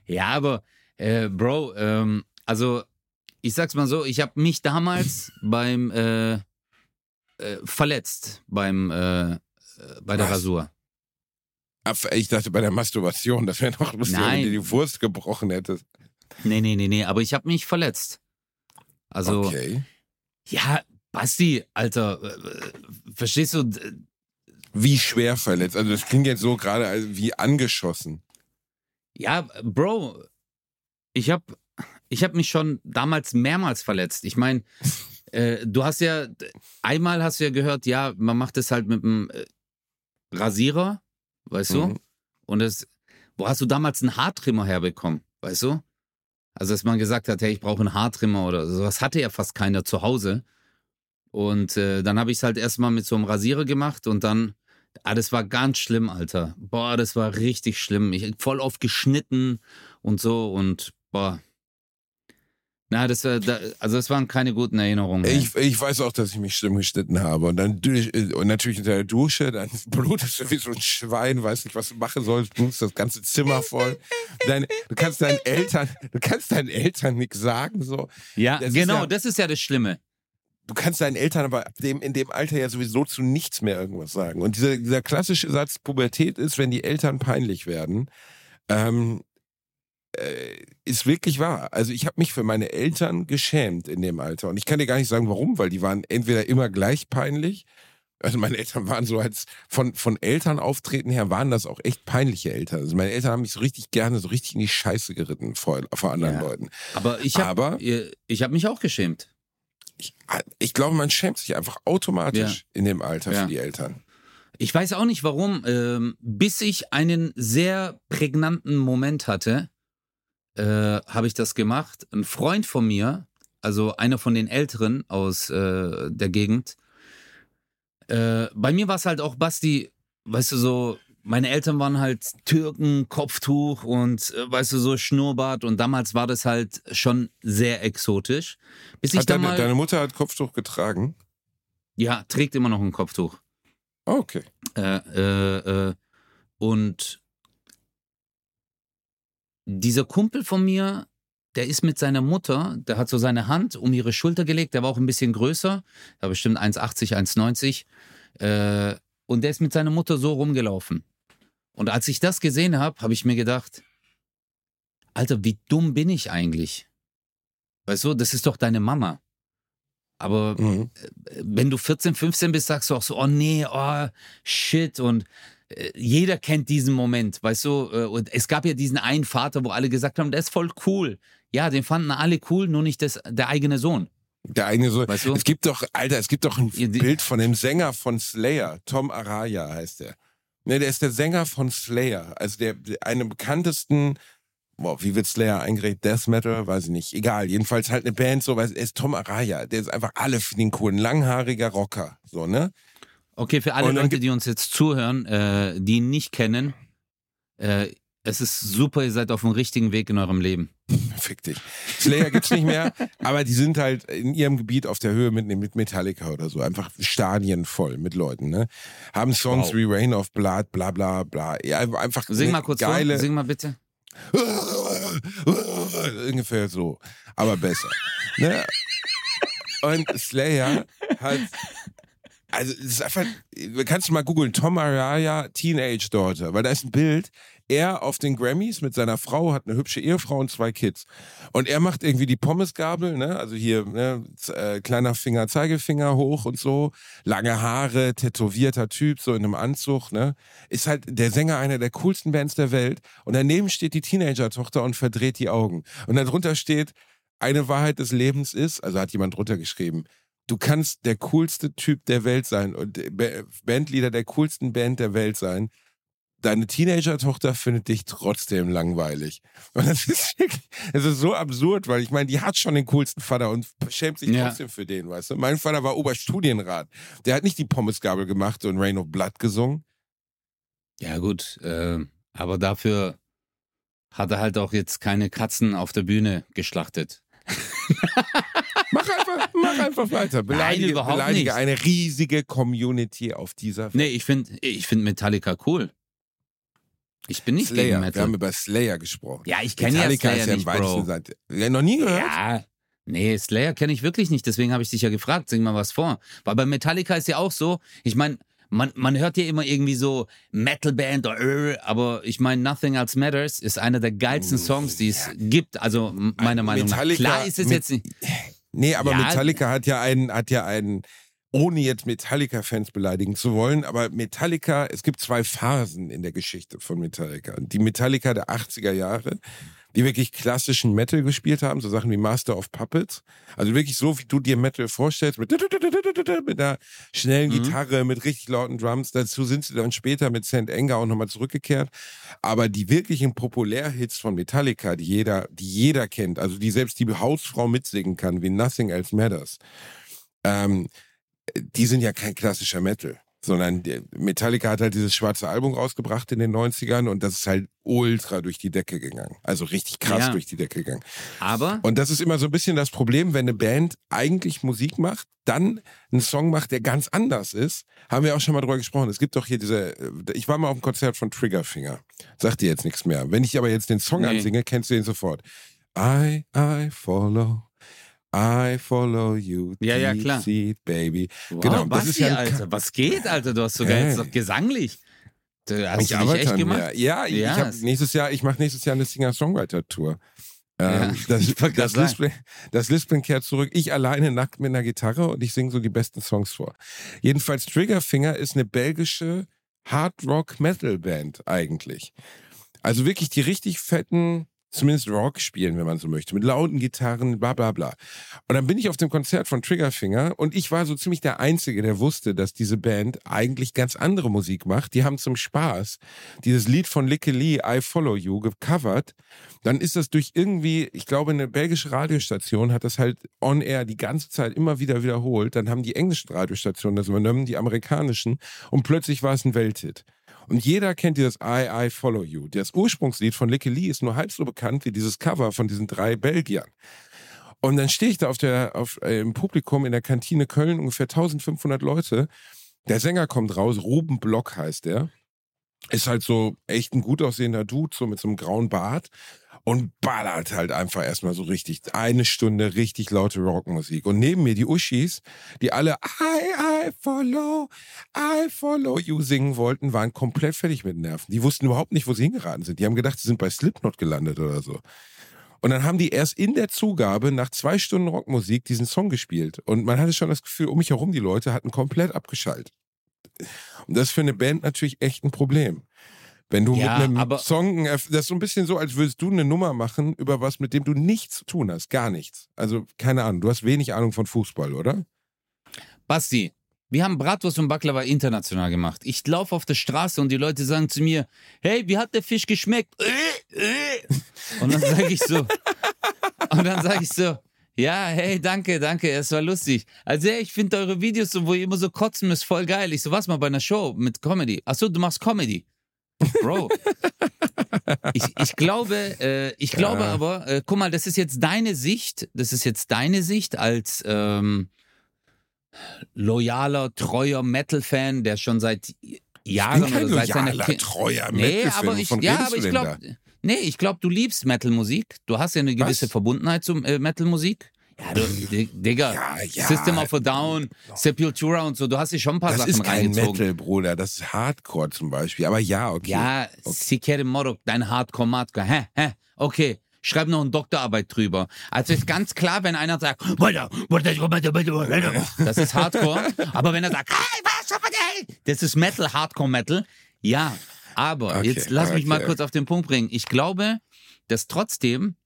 ja, aber, äh, Bro, ähm, also ich sag's mal so, ich habe mich damals beim äh, äh, verletzt beim äh, äh, bei der Was? Rasur. Ich dachte bei der Masturbation, das wäre noch lustiger, wenn du die Wurst gebrochen hättest. Nee, nee, nee, nee, aber ich habe mich verletzt. Also, Okay. ja, Basti, Alter, äh, äh, verstehst du? Wie schwer verletzt? Also das klingt jetzt so gerade als wie angeschossen. Ja, Bro, ich habe ich hab mich schon damals mehrmals verletzt. Ich meine, äh, du hast ja, einmal hast du ja gehört, ja, man macht es halt mit einem äh, Rasierer, weißt du? Mhm. Und das, wo hast du damals einen Haartrimmer herbekommen, weißt du? Also, dass man gesagt hat, hey, ich brauche einen Haartrimmer oder sowas hatte ja fast keiner zu Hause. Und äh, dann habe ich es halt erstmal mit so einem Rasierer gemacht und dann, ah, das war ganz schlimm, Alter. Boah, das war richtig schlimm. Ich voll oft geschnitten und so und boah. Na, das war, also das waren keine guten Erinnerungen. Ich, ich weiß auch, dass ich mich schlimm geschnitten habe. Und dann durch, und natürlich unter der Dusche, dann blutest du wie so ein Schwein, weißt nicht, was du machen sollst, blutest das ganze Zimmer voll. Deine, du kannst deinen Eltern, du kannst deinen Eltern nichts sagen, so. ja, das genau, ja- das ist ja das Schlimme. Du kannst deinen Eltern aber ab dem, in dem Alter ja sowieso zu nichts mehr irgendwas sagen. Und dieser, dieser klassische Satz, Pubertät ist, wenn die Eltern peinlich werden, ähm, äh, ist wirklich wahr. Also ich habe mich für meine Eltern geschämt in dem Alter. Und ich kann dir gar nicht sagen, warum, weil die waren entweder immer gleich peinlich. Also meine Eltern waren so als von, von Elternauftreten her waren das auch echt peinliche Eltern. Also meine Eltern haben mich so richtig gerne so richtig in die Scheiße geritten vor, vor anderen Ja. Leuten. Aber ich habe hab mich auch geschämt. Ich, ich glaube, man schämt sich einfach automatisch Ja. in dem Alter Ja. für die Eltern. Ich weiß auch nicht warum, ähm, bis ich einen sehr prägnanten Moment hatte, äh, habe ich das gemacht. Ein Freund von mir, also einer von den Älteren aus äh, der Gegend, äh, bei mir war es halt auch Basti, weißt du, so, meine Eltern waren halt Türken, Kopftuch und, äh, weißt du, so Schnurrbart und damals war das halt schon sehr exotisch. Bis ich Hat dann deine, mal, deine Mutter hat Kopftuch getragen? ja, trägt immer noch ein Kopftuch. Oh, okay. Äh, äh, äh, und dieser Kumpel von mir, der ist mit seiner Mutter, der hat so seine Hand um ihre Schulter gelegt, der war auch ein bisschen größer, war bestimmt 1,80, 1,90. Äh, und der ist mit seiner Mutter so rumgelaufen. Und als ich das gesehen habe, habe ich mir gedacht, Alter, wie dumm bin ich eigentlich? Weißt du, das ist doch deine Mama. Aber Mhm. wenn du 14, 15 bist, sagst du auch so, oh nee, oh shit. Und äh, jeder kennt diesen Moment, weißt du? Äh, und es gab ja diesen einen Vater, wo alle gesagt haben, der ist voll cool. Ja, den fanden alle cool, nur nicht das, der eigene Sohn. Der eigene so. Weißt du? Es gibt doch, Alter, es gibt doch ein Ja, Bild von dem Sänger von Slayer, Tom Araya heißt der. Ne, der ist der Sänger von Slayer, also der, der einem bekanntesten, boah, wie wird Slayer eingereicht? Death Metal, weiß ich nicht. Egal, jedenfalls halt eine Band, so, weiß, er ist Tom Araya, der ist einfach alle für den coolen, langhaariger Rocker, so, ne? Okay, für alle Leute, die uns jetzt zuhören, äh, die ihn nicht kennen, äh, es ist super, ihr seid auf dem richtigen Weg in eurem Leben. Fick dich. Slayer gibt's nicht mehr, aber die sind halt in ihrem Gebiet auf der Höhe mit, mit Metallica oder so. Einfach Stadien voll mit Leuten, ne? Haben Songs Wow. wie Rain of Blood, bla bla bla. Ja, einfach Sing mal kurz geile. vor, sing mal bitte. Ungefähr so. Aber besser. ne? Und Slayer hat. Also, es ist einfach. Kannst du mal googeln, Tom Araya, Teenage Daughter, weil da ist ein Bild. er auf den Grammys mit seiner Frau, hat eine hübsche Ehefrau und zwei Kids. Und er macht irgendwie die Pommesgabel, ne? also hier ne? äh, kleiner Finger, Zeigefinger hoch und so, lange Haare, tätowierter Typ, so in einem Anzug. Ne? Ist halt der Sänger einer der coolsten Bands der Welt. Und daneben steht die Teenager-Tochter und verdreht die Augen. Und darunter steht, eine Wahrheit des Lebens ist, also hat jemand drunter geschrieben, du kannst der coolste Typ der Welt sein und Bandleader der coolsten Band der Welt sein. Deine Teenager-Tochter findet dich trotzdem langweilig. Und das ist wirklich, ist so absurd, weil ich meine, die hat schon den coolsten Vater und schämt sich Ja. trotzdem für den, weißt du? Mein Vater war Oberstudienrat. Der hat nicht die Pommesgabel gemacht und Rain of Blood gesungen. Ja, gut, äh, aber dafür hat er halt auch jetzt keine Katzen auf der Bühne geschlachtet. Mach einfach, mach einfach weiter. Beleidige, überhaupt beleidige nicht. eine riesige Community auf dieser Welt. Nee, ich finde ich find Metallica cool. Ich bin nicht Slayer. gegen Wir Metal. haben über Slayer gesprochen. Ja, ich kenne ja Metallica Slayer ist ja im nicht, Bro. Seite. Ja, noch nie gehört? Ja, nee, Slayer kenne ich wirklich nicht, deswegen habe ich dich ja gefragt, sing mal was vor. Weil bei Metallica ist ja auch so, ich meine, man, man hört ja immer irgendwie so Metalband oder äh, aber ich meine, Nothing Else Matters ist einer der geilsten Songs, die es gibt. Also meiner Meinung nach. Metallica Klar ist es jetzt nicht. Nee, aber Ja. Metallica hat ja einen, hat ja einen, ohne jetzt Metallica-Fans beleidigen zu wollen, aber Metallica, es gibt zwei Phasen in der Geschichte von Metallica. Die Metallica der 80er Jahre, die wirklich klassischen Metal gespielt haben, so Sachen wie Master of Puppets. Also wirklich so, wie du dir Metal vorstellst, mit, mit einer schnellen Mhm. Gitarre, mit richtig lauten Drums. Dazu sind sie dann später mit St. Anger auch nochmal zurückgekehrt. Aber die wirklichen Populärhits von Metallica, die jeder, die jeder kennt, also die selbst die Hausfrau mitsingen kann, wie Nothing Else Matters, ähm, die sind ja kein klassischer Metal. Sondern der- Metallica hat halt dieses schwarze Album rausgebracht in den 90ern und das ist halt ultra durch die Decke gegangen. Also richtig krass Ja. durch die Decke gegangen. Aber Und das ist immer so ein bisschen das Problem, wenn eine Band eigentlich Musik macht, dann einen Song macht, der ganz anders ist. Haben wir auch schon mal drüber gesprochen. Es gibt doch hier diese, äh, ich war mal auf dem Konzert von Triggerfinger. Sagt dir jetzt nichts mehr. Wenn ich aber jetzt den Song Nee. ansinge, kennst du ihn sofort. I, I follow, I follow you. Ja, ja, klar. Seat, baby. wow, genau, das Basti, ist ja Alter, was geht, Alter? Du hast sogar Hey. jetzt noch gesanglich. Du hast ich du dich arbeite echt gemacht? mir. Ja, ich, Ja, ich hab es- nächstes Jahr, ich mache nächstes Jahr eine Singer-Songwriter-Tour. Ja, Ähm, das, das, Lispeln, das Lispeln kehrt zurück. Ich alleine nackt mit einer Gitarre und ich singe so die besten Songs vor. Jedenfalls Triggerfinger ist eine belgische Hard-Rock-Metal-Band eigentlich. Also wirklich die richtig fetten, zumindest Rock spielen, wenn man so möchte, mit lauten Gitarren, bla bla bla. Und dann bin ich auf dem Konzert von Triggerfinger und ich war so ziemlich der Einzige, der wusste, dass diese Band eigentlich ganz andere Musik macht. Die haben zum Spaß dieses Lied von Licky Lee, I Follow You, gecovert. Dann ist das durch irgendwie, ich glaube, eine belgische Radiostation hat das halt on air die ganze Zeit immer wieder wiederholt. Dann haben die englischen Radiostationen das übernommen, die amerikanischen. Und plötzlich war es ein Welthit. Und jeder kennt dieses I, I Follow You. Das Ursprungslied von Licky Lee ist nur halb so bekannt wie dieses Cover von diesen drei Belgiern. Und dann stehe ich da auf der, auf, äh, im Publikum in der Kantine Köln, ungefähr 1500 Leute. Der Sänger kommt raus, Ruben Block heißt er. Ist halt so echt ein gut aussehender Dude, so mit so einem grauen Bart. Und ballert halt einfach erstmal so richtig eine Stunde richtig laute Rockmusik. Und neben mir die Uschis, die alle I, I follow, I follow you singen wollten, waren komplett fertig mit Nerven. Die wussten überhaupt nicht, wo sie hingeraten sind. Die haben gedacht, sie sind bei Slipknot gelandet oder so. Und dann haben die erst in der Zugabe nach zwei Stunden Rockmusik diesen Song gespielt. Und man hatte schon das Gefühl, um mich herum die Leute hatten komplett abgeschaltet. Und das ist für eine Band natürlich echt ein Problem. Wenn du Ja, mit einem aber- Song, das ist so ein bisschen so, als würdest du eine Nummer machen über was, mit dem du nichts zu tun hast. Gar nichts. Also, keine Ahnung, du hast wenig Ahnung von Fußball, oder? Basti, wir haben Bratwurst und Baklava international gemacht. Ich laufe auf der Straße und die Leute sagen zu mir, hey, wie hat der Fisch geschmeckt? Äh, äh. Und dann sage ich so, und dann sage ich so, ja, hey, danke, danke, es war lustig. Also, hey, ich finde eure Videos, so, wo ihr immer so kotzen müsst, voll geil. Ich so, was mal bei einer Show mit Comedy? Achso, du machst Comedy. Bro. Ich, ich glaube, äh, ich glaube Ja. aber, äh, guck mal, das ist jetzt deine Sicht, das ist jetzt deine Sicht als ähm, loyaler, treuer Metal-Fan, der schon seit Jahren ich bin kein oder seit seiner loyaler, Ki- treuer Nee, Metal-Fan. aber ich, ja, aber ich glaube, nee, ich glaube, du liebst Metal-Musik. Du hast ja eine gewisse Was? Verbundenheit zum äh, Metal-Musik. Ja, du, Di- Digga, Ja, ja. System of a Down, Sepultura und so, du hast dir schon ein paar Das Sachen ist kein reingezogen. Metal, Bruder. Das ist Hardcore zum Beispiel. Aber ja, okay. Ja, Sikere Morok, dein Hardcore, Hardcore. Hä, hä, okay. Schreib noch eine Doktorarbeit drüber. Also ist ganz klar, wenn einer sagt, das ist Hardcore. Aber wenn er sagt, das ist Metal, Hardcore Metal. Ja, aber Okay, jetzt lass mich mal okay. kurz auf den Punkt bringen. Ich glaube, dass trotzdem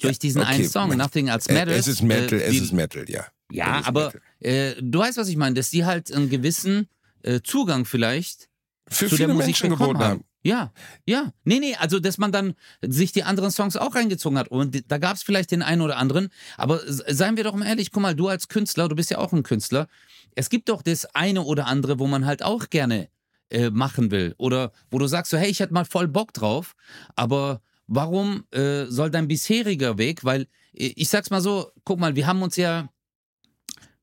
durch diesen okay, einen Song. Nothing Else Äh, Matters, Es ist Metal, äh, es die- ist Metal, ja. ja, Es aber äh, du weißt, was ich meine, dass die halt einen gewissen äh, Zugang vielleicht Für zu der viele Musik Menschen bekommen geboten haben. haben. Ja, ja. Nee, nee, also dass man dann sich die anderen Songs auch reingezogen hat. Und da gab es vielleicht den einen oder anderen. Aber seien wir doch mal ehrlich, guck mal, du als Künstler, du bist ja auch ein Künstler. Es gibt doch das eine oder andere, wo man halt auch gerne äh, machen will. Oder wo du sagst so, hey, ich hätte mal voll Bock drauf, aber warum äh, soll dein bisheriger Weg, weil äh, ich sag's mal so, guck mal, wir haben uns ja,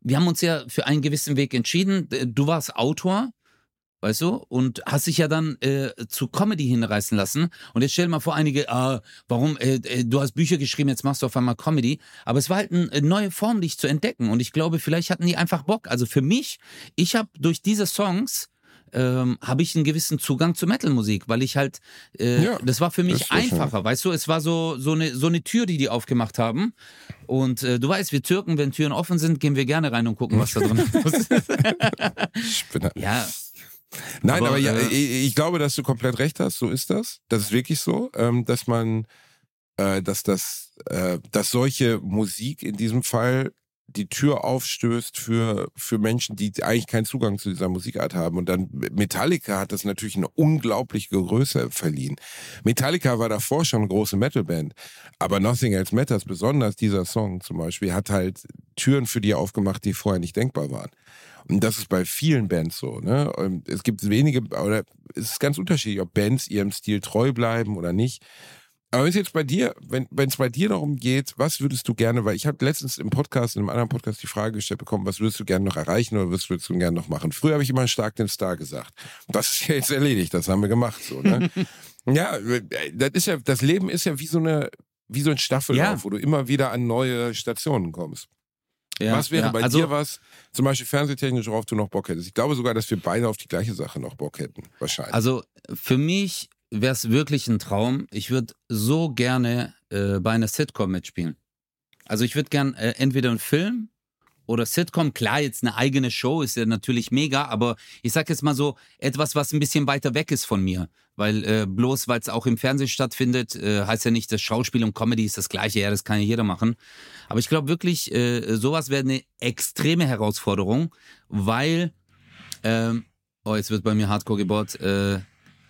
wir haben uns ja für einen gewissen Weg entschieden. Du warst Autor, weißt du, und hast dich ja dann äh, zu Comedy hinreißen lassen. Und jetzt stell dir mal vor, einige, ah, warum, äh, äh, du hast Bücher geschrieben, jetzt machst du auf einmal Comedy. Aber es war halt eine neue Form, dich zu entdecken. Und ich glaube, vielleicht hatten die einfach Bock. Also für mich, ich habe durch diese Songs ähm, habe ich einen gewissen Zugang zur Metalmusik, weil ich halt, äh, Ja, das war für mich einfacher, weißt du, es war so, so, eine, so eine Tür, die die aufgemacht haben. Und äh, du weißt, wir Türken, wenn Türen offen sind, gehen wir gerne rein und gucken, was da drin ist. Spinner. ja, Nein, aber, Aber, ja, äh, ich, ich glaube, dass du komplett recht hast. So ist das. Das ist wirklich so, ähm, dass man, äh, dass das, äh, dass solche Musik in diesem Fall die Tür aufstößt für, für Menschen, die eigentlich keinen Zugang zu dieser Musikart haben. Und dann Metallica hat das natürlich eine unglaubliche Größe verliehen. Metallica war davor schon eine große Metalband, aber Nothing Else Matters, besonders dieser Song zum Beispiel, hat halt Türen für die aufgemacht, die vorher nicht denkbar waren. Und das ist bei vielen Bands so. Ne? Es gibt wenige, oder es ist ganz unterschiedlich, ob Bands ihrem Stil treu bleiben oder nicht. Aber wenn es jetzt bei dir, wenn es bei dir darum geht, was würdest du gerne, weil ich habe letztens im Podcast, in einem anderen Podcast die Frage gestellt bekommen, was würdest du gerne noch erreichen oder was würdest du gerne noch machen? Früher habe ich immer stark den Star gesagt. Das ist ja jetzt erledigt, das haben wir gemacht. So, ne? ja, äh, das ist ja, das Leben ist ja wie so eine, wie so ein Staffellauf, Ja. wo du immer wieder an neue Stationen kommst. ja was wäre ja. bei also, dir was, zum Beispiel fernsehtechnisch, worauf du noch Bock hättest? Ich glaube sogar, dass wir beide auf die gleiche Sache noch Bock hätten. Wahrscheinlich. Also für mich wäre es wirklich ein Traum. Ich würde so gerne äh, bei einer Sitcom mitspielen. Also ich würde gern äh, entweder einen Film oder Sitcom. Klar, jetzt eine eigene Show ist ja natürlich mega, aber ich sag jetzt mal so etwas, was ein bisschen weiter weg ist von mir. Weil äh, bloß, weil es auch im Fernsehen stattfindet, äh, heißt ja nicht, das Schauspiel und Comedy ist das gleiche. Ja, das kann ja jeder machen. Aber ich glaube wirklich, äh, sowas wäre eine extreme Herausforderung, weil, ähm, oh, jetzt wird bei mir Hardcore gebohrt, äh,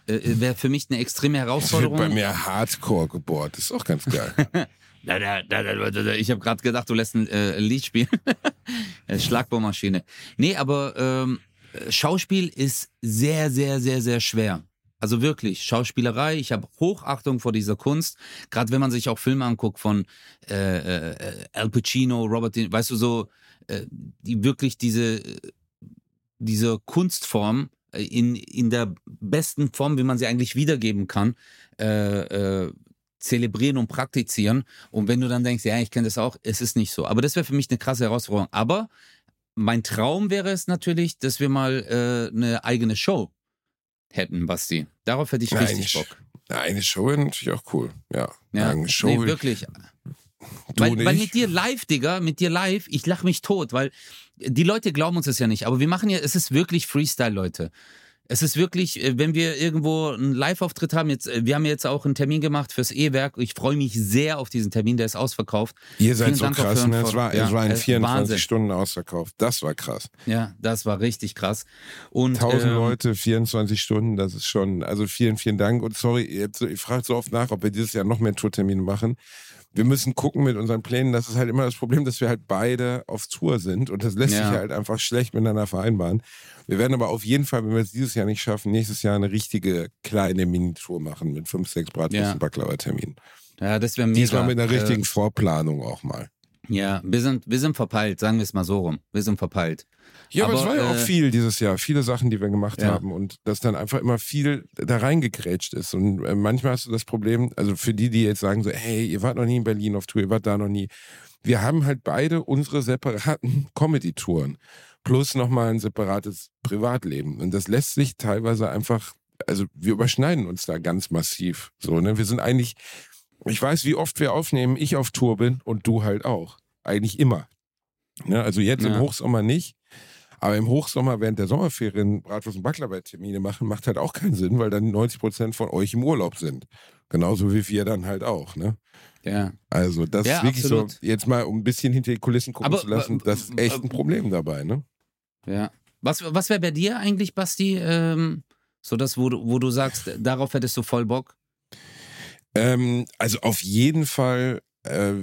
äh, wäre für mich eine extreme Herausforderung. bei mir Hardcore gebohrt. Das ist auch ganz geil. Ich habe gerade gedacht, du lässt ein äh, Lied spielen. Äh, Schlagbohrmaschine. Nee, aber ähm, äh, Schauspiel ist sehr, sehr, sehr, sehr schwer. Also wirklich, Schauspielerei, ich habe Hochachtung vor dieser Kunst. Gerade wenn man sich auch Filme anguckt von äh, äh, Al Pacino, Robert, weißt du, so, äh, die wirklich diese, diese Kunstform in, in der besten Form, wie man sie eigentlich wiedergeben kann, äh, äh, zelebrieren und praktizieren. Und wenn du dann denkst, ja, ich kenne das auch, es ist nicht so. Aber das wäre für mich eine krasse Herausforderung. Aber mein Traum wäre es natürlich, dass wir mal äh, eine eigene Show hätten, Basti. Darauf hätte ich Nein, richtig ich- Bock. Eine Show wäre natürlich auch cool. Ja. Ja, Eine Show. nee, wirklich. du Weil, nicht. weil mit dir live, Digga, mit dir live, ich lach mich tot, weil die Leute glauben uns das ja nicht, aber wir machen ja, es ist wirklich Freestyle, Leute. Es ist wirklich, äh, wenn wir irgendwo einen Live-Auftritt haben, jetzt, äh, wir haben jetzt auch einen Termin gemacht fürs E-Werk. Ich freue mich sehr auf diesen Termin, der ist ausverkauft. Ihr seid Vielen so Dank krass, ne? Es war, ja, es war in äh, 24 Wahnsinn. Stunden ausverkauft. Das war krass. Ja, das war richtig krass. Und 1000 ähm, Leute, 24 Stunden, das ist schon, also vielen, vielen Dank. Und sorry, ihr fragt so oft nach, ob wir dieses Jahr noch mehr Tourtermine machen. Wir müssen gucken mit unseren Plänen. Das ist halt immer das Problem, dass wir halt beide auf Tour sind und das lässt Ja. sich halt einfach schlecht miteinander vereinbaren. Wir werden aber auf jeden Fall, wenn wir es dieses Jahr nicht schaffen, nächstes Jahr eine richtige kleine Minitour machen mit fünf, sechs Bratwurst Ja. und Baklava-Terminen. Ja, das wäre mega. Diesmal mit einer Äh, richtigen Vorplanung auch mal. Ja, wir sind, wir sind verpeilt, sagen wir es mal so rum. Wir sind verpeilt. Ja, aber, Aber, es war ja auch äh, viel dieses Jahr, viele Sachen, die wir gemacht Ja. haben und dass dann einfach immer viel da reingegrätscht ist. Und äh, manchmal hast du das Problem, also für die, die jetzt sagen so, hey, ihr wart noch nie in Berlin auf Tour, ihr wart da noch nie. Wir haben halt beide unsere separaten Comedy-Touren plus nochmal ein separates Privatleben. Und das lässt sich teilweise einfach, also wir überschneiden uns da ganz massiv. So, ne? Wir sind eigentlich, ich weiß, wie oft wir aufnehmen, ich auf Tour bin und du halt auch. Eigentlich immer. Ne? Also jetzt im Ja. Hochsommer nicht. Aber im Hochsommer während der Sommerferien Bratwurst- und Baklava-Termine machen, macht halt auch keinen Sinn, weil dann 90 Prozent von euch im Urlaub sind. Genauso wie wir dann halt auch. Ne? Ja. Also das Ja, ist wirklich absolut. so, jetzt mal um ein bisschen hinter die Kulissen gucken Aber, zu lassen, das ist echt ein Problem dabei. Ne? Ja. Was, was wäre bei dir eigentlich, Basti, ähm, so das, wo du, wo du sagst, darauf hättest du voll Bock? Ähm, also auf jeden Fall, äh,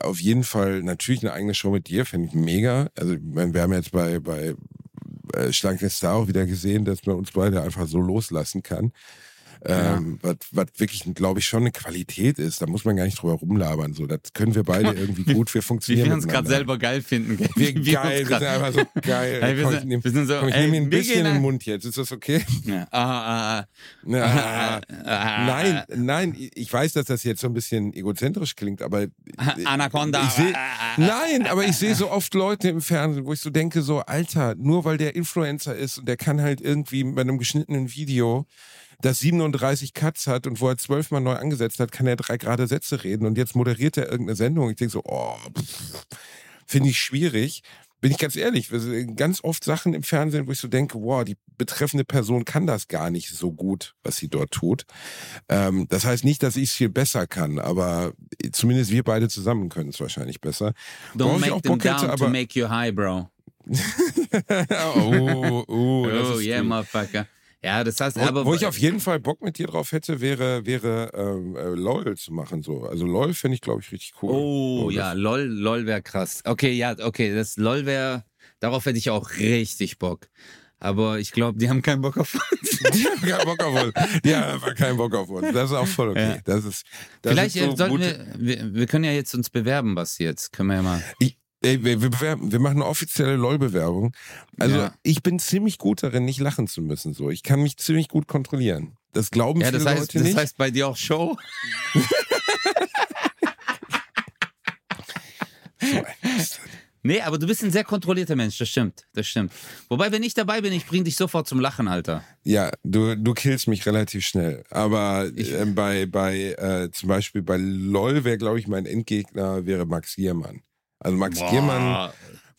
auf jeden Fall natürlich eine eigene Show mit dir, finde ich mega. Also wir haben jetzt bei, bei äh, Schlank der Star auch wieder gesehen, dass man uns beide einfach so loslassen kann. Ähm, was, was wirklich, glaube ich, schon eine Qualität ist. Da muss man gar nicht drüber rumlabern. So, das können wir beide irgendwie gut. Wir Wie funktionieren wir uns gerade selber geil finden. gell? Wir, Wie geil, wir sind einfach so geil. Hey, wir komm, sind- ich nehm, wir sind so, komm, ich ey, nehme mir ein wir bisschen in den Mund jetzt. Ist das okay? Ja. Ah, ah, Na, ah, ah, Nein, nein, ich weiß, dass das jetzt so ein bisschen egozentrisch klingt, aber ah, Anaconda. Seh, Ah, ah, ah. nein, aber ich sehe so oft Leute im Fernsehen, wo ich so denke, so, Alter, nur weil der Influencer ist und der kann halt irgendwie bei einem geschnittenen Video, das 37 Cuts hat und wo er zwölfmal neu angesetzt hat, kann er drei gerade Sätze reden und jetzt moderiert er irgendeine Sendung. Ich denke so, oh, finde ich schwierig. Bin ich ganz ehrlich, wir sehen ganz oft Sachen im Fernsehen, wo ich so denke, wow, die betreffende Person kann das gar nicht so gut, was sie dort tut. Ähm, das heißt nicht, dass ich es viel besser kann, aber zumindest wir beide zusammen können es wahrscheinlich besser. Don't Worauf make them Bock hätte, down to make you high, bro. oh, oh, Oh, yeah, motherfucker. Ja, das heißt, Wo, aber. wo ich auf jeden Fall Bock mit dir drauf hätte, wäre, wäre ähm, äh, LOL zu machen. So. Also LOL finde ich, glaube ich, richtig cool. Oh, So, ja, LOL, LOL wäre krass. Okay, ja, okay, das LOL wäre, darauf hätte ich auch richtig Bock. Aber ich glaube, die haben keinen Bock auf uns. Die haben keinen Bock auf uns. Die haben einfach keinen Bock auf uns. Das ist auch voll okay. Ja. Das ist, das Vielleicht so äh, sollten wir, wir, wir können ja jetzt uns bewerben, Basti, jetzt. Können wir ja mal. Ich, ey, wir, wir, bewerben, wir machen eine offizielle LOL-Bewerbung. Also Ja. ich bin ziemlich gut darin, nicht lachen zu müssen. So, Ich kann mich ziemlich gut kontrollieren. Das glauben Ja, viele das heißt, Leute das nicht. heißt bei dir auch Show? Nee, aber du bist ein sehr kontrollierter Mensch, das stimmt, das stimmt. Wobei, wenn ich dabei bin, ich bring dich sofort zum Lachen, Alter. Ja, du, du killst mich relativ schnell. Aber Ich- ähm, bei, bei äh, zum Beispiel bei LOL wäre, glaube ich, mein Endgegner wäre Max Giermann. Also Max Giermann,